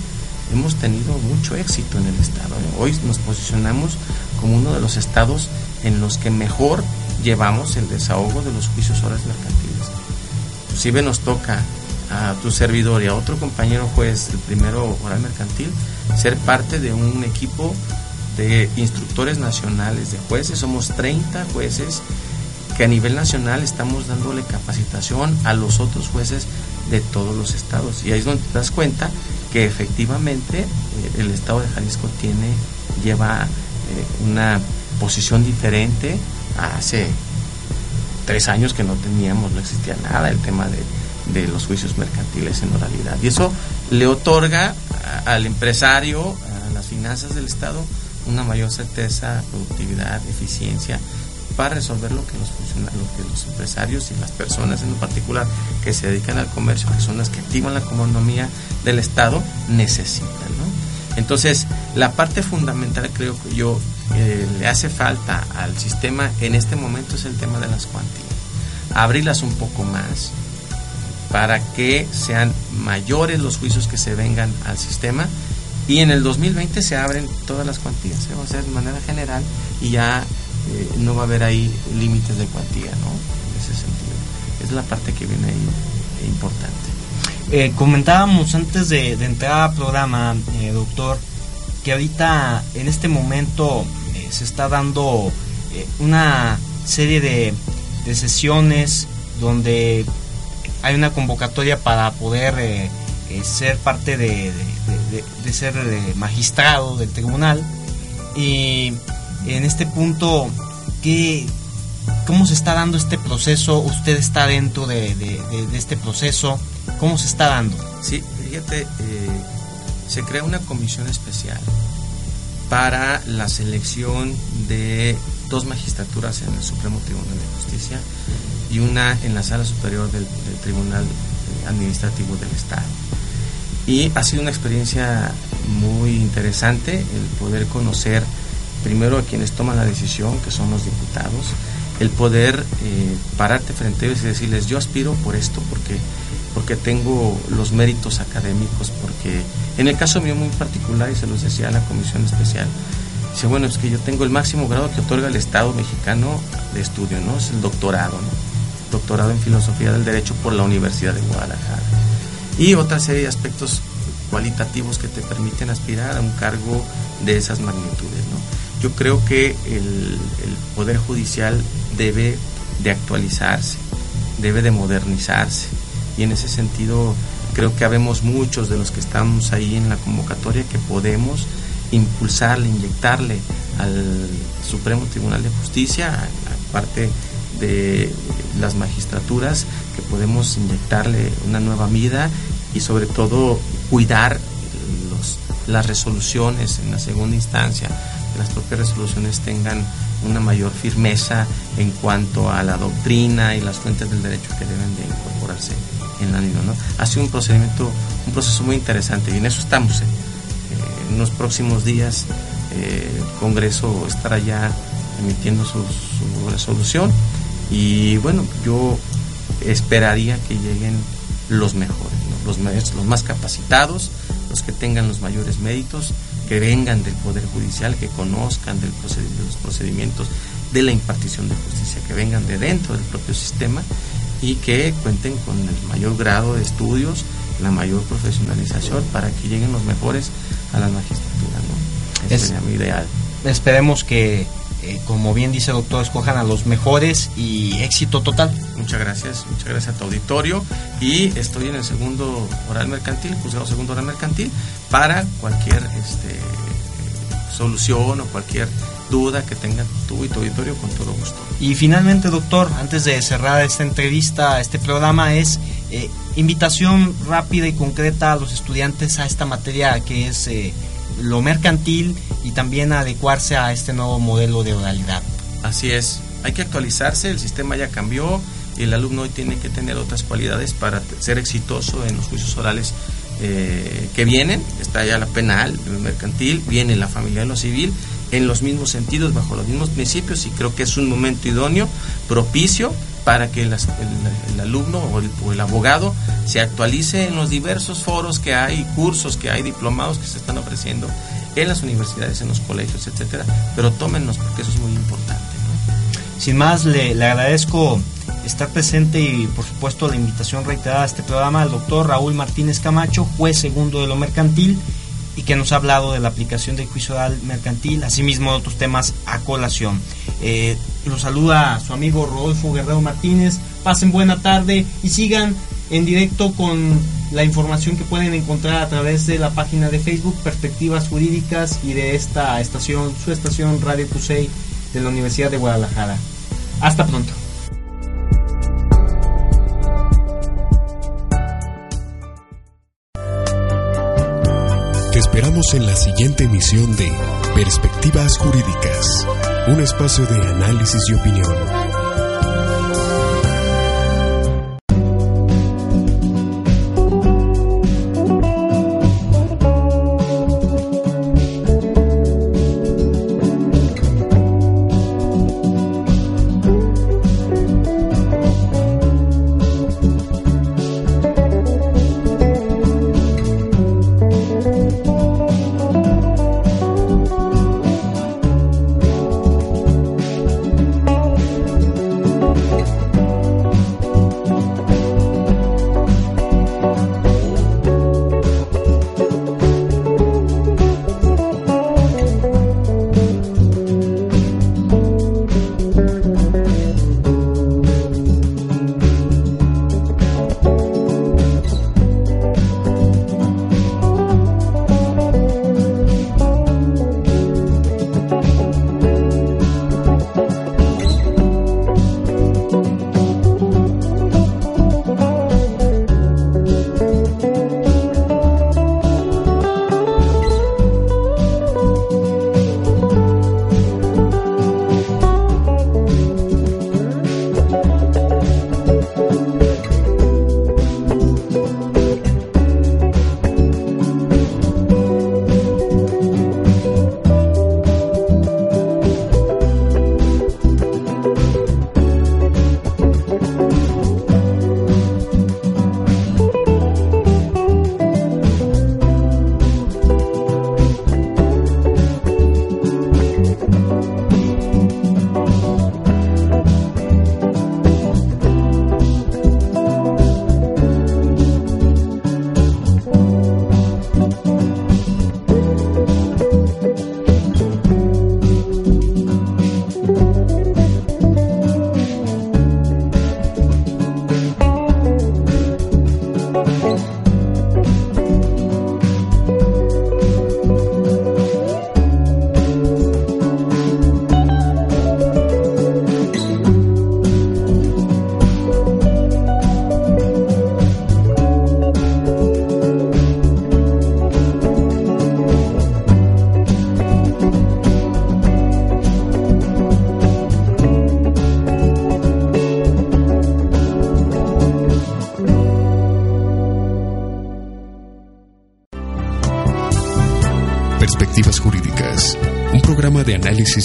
hemos tenido mucho éxito en el Estado. Hoy nos posicionamos como uno de los estados en los que mejor llevamos el desahogo de los juicios orales mercantiles. Inclusive nos toca a tu servidor y a otro compañero juez, el primero oral mercantil, ser parte de un equipo de instructores nacionales de jueces. Somos 30 jueces que a nivel nacional estamos dándole capacitación a los otros jueces de todos los estados. Y ahí es donde te das cuenta que efectivamente eh, el estado de Jalisco tiene, lleva eh, una posición diferente a hace tres años que no teníamos, no existía nada el tema de, de los juicios mercantiles en oralidad. Y eso le otorga al empresario, a las finanzas del Estado, una mayor certeza, productividad, eficiencia para resolver lo que los lo que los empresarios y las personas en particular que se dedican al comercio, que son las que activan la economía del Estado, necesitan. ¿no? Entonces, la parte fundamental creo que yo eh, le hace falta al sistema en este momento es el tema de las cuantías. Abrirlas un poco más para que sean mayores los juicios que se vengan al sistema y en el 2020 se abren todas las cuantías, se va a hacer de manera general y ya eh, no va a haber ahí límites de cuantía, ¿no? En ese sentido. Es la parte que viene ahí eh, importante. Eh, comentábamos antes de, entrar al programa, doctor, que ahorita en este momento se está dando una serie de, sesiones donde hay una convocatoria para poder ser parte de, de ser magistrado del tribunal y en este punto, ¿qué, ¿cómo se está dando este proceso? ¿Usted está dentro de, este proceso? ¿Cómo se está dando? Sí, fíjate, eh, se crea una comisión especial para la selección de dos magistraturas en el Supremo Tribunal de Justicia y una en la Sala Superior del, Tribunal Administrativo del Estado. Y ha sido una experiencia muy interesante el poder conocer primero a quienes toman la decisión, que son los diputados, el poder eh, pararte frente a ellos y decirles, yo aspiro por esto, porque, porque tengo los méritos académicos, porque en el caso mío muy particular, y se los decía a la comisión especial, dice, bueno, es que yo tengo el máximo grado que otorga el Estado mexicano de estudio, ¿no? Es el doctorado. Doctorado en Filosofía del Derecho por la Universidad de Guadalajara. Y otra serie de aspectos cualitativos que te permiten aspirar a un cargo de esas magnitudes, ¿no? yo creo que el, Poder Judicial debe de actualizarse, debe de modernizarse. Y en ese sentido creo que habemos muchos de los que estamos ahí en la convocatoria que podemos impulsarle, inyectarle al Supremo Tribunal de Justicia, aparte de las magistraturas, que podemos inyectarle una nueva vida y sobre todo cuidar los, las resoluciones en la segunda instancia, las propias resoluciones tengan una mayor firmeza en cuanto a la doctrina y las fuentes del derecho que deben de incorporarse en la misma. ¿no? Ha sido un procedimiento, un proceso muy interesante y en eso estamos. ¿eh? Eh, en los próximos días eh, el Congreso estará ya emitiendo su, resolución y bueno, yo esperaría que lleguen los mejores, los, los más capacitados, los que tengan los mayores méritos que vengan del Poder Judicial, que conozcan los procedimientos de la impartición de justicia, que vengan de dentro del propio sistema y que cuenten con el mayor grado de estudios, la mayor profesionalización para que lleguen los mejores a la magistratura. ¿no? Ese sería mi ideal. Esperemos que eh, como bien dice el doctor, escojan a los mejores y éxito total. Muchas gracias, muchas gracias a tu auditorio y estoy en el segundo oral mercantil, juzgado segundo oral mercantil, para cualquier este, solución o cualquier duda que tenga tú y tu auditorio con todo gusto. Y finalmente, doctor, antes de cerrar esta entrevista, este programa es eh, invitación rápida y concreta a los estudiantes a esta materia que es eh, lo mercantil y también adecuarse a este nuevo modelo de oralidad. Así es, hay que actualizarse, el sistema ya cambió y el alumno hoy tiene que tener otras cualidades para ser exitoso en los juicios orales eh, que vienen, está ya la penal, el mercantil, viene la familia, lo civil, en los mismos sentidos, bajo los mismos principios y creo que es un momento idóneo, propicio para que el, alumno o el, abogado se actualice en los diversos foros que hay, cursos que hay, diplomados que se están ofreciendo en las universidades, en los colegios, etcétera, pero tómennos porque eso es muy importante. Sin más, le, agradezco estar presente y por supuesto la invitación reiterada a este programa al doctor Raúl Martínez Camacho, juez segundo de lo mercantil y que nos ha hablado de la aplicación del juicio oral mercantil, asimismo de otros temas a colación. Eh, los saluda su amigo Rodolfo Guerrero Martínez. Pasen buena tarde y sigan en directo con la información que pueden encontrar a través de la página de Facebook Perspectivas Jurídicas y de esta estación, su estación Radio Cusey de la Universidad de Guadalajara. Hasta pronto. Esperamos en la siguiente emisión de Perspectivas Jurídicas, un espacio de análisis y opinión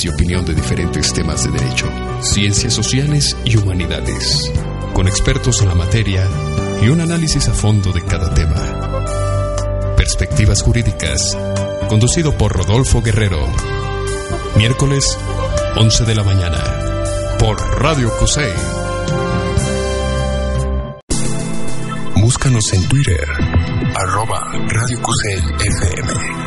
y opinión de diferentes temas de derecho, ciencias sociales y humanidades, con expertos en la materia y un análisis a fondo de cada tema. Perspectivas Jurídicas, conducido por Rodolfo Guerrero. Miércoles, 11 de la mañana, por Radio CUSEI. Búscanos en Twitter, arroba Radio Cusey FM.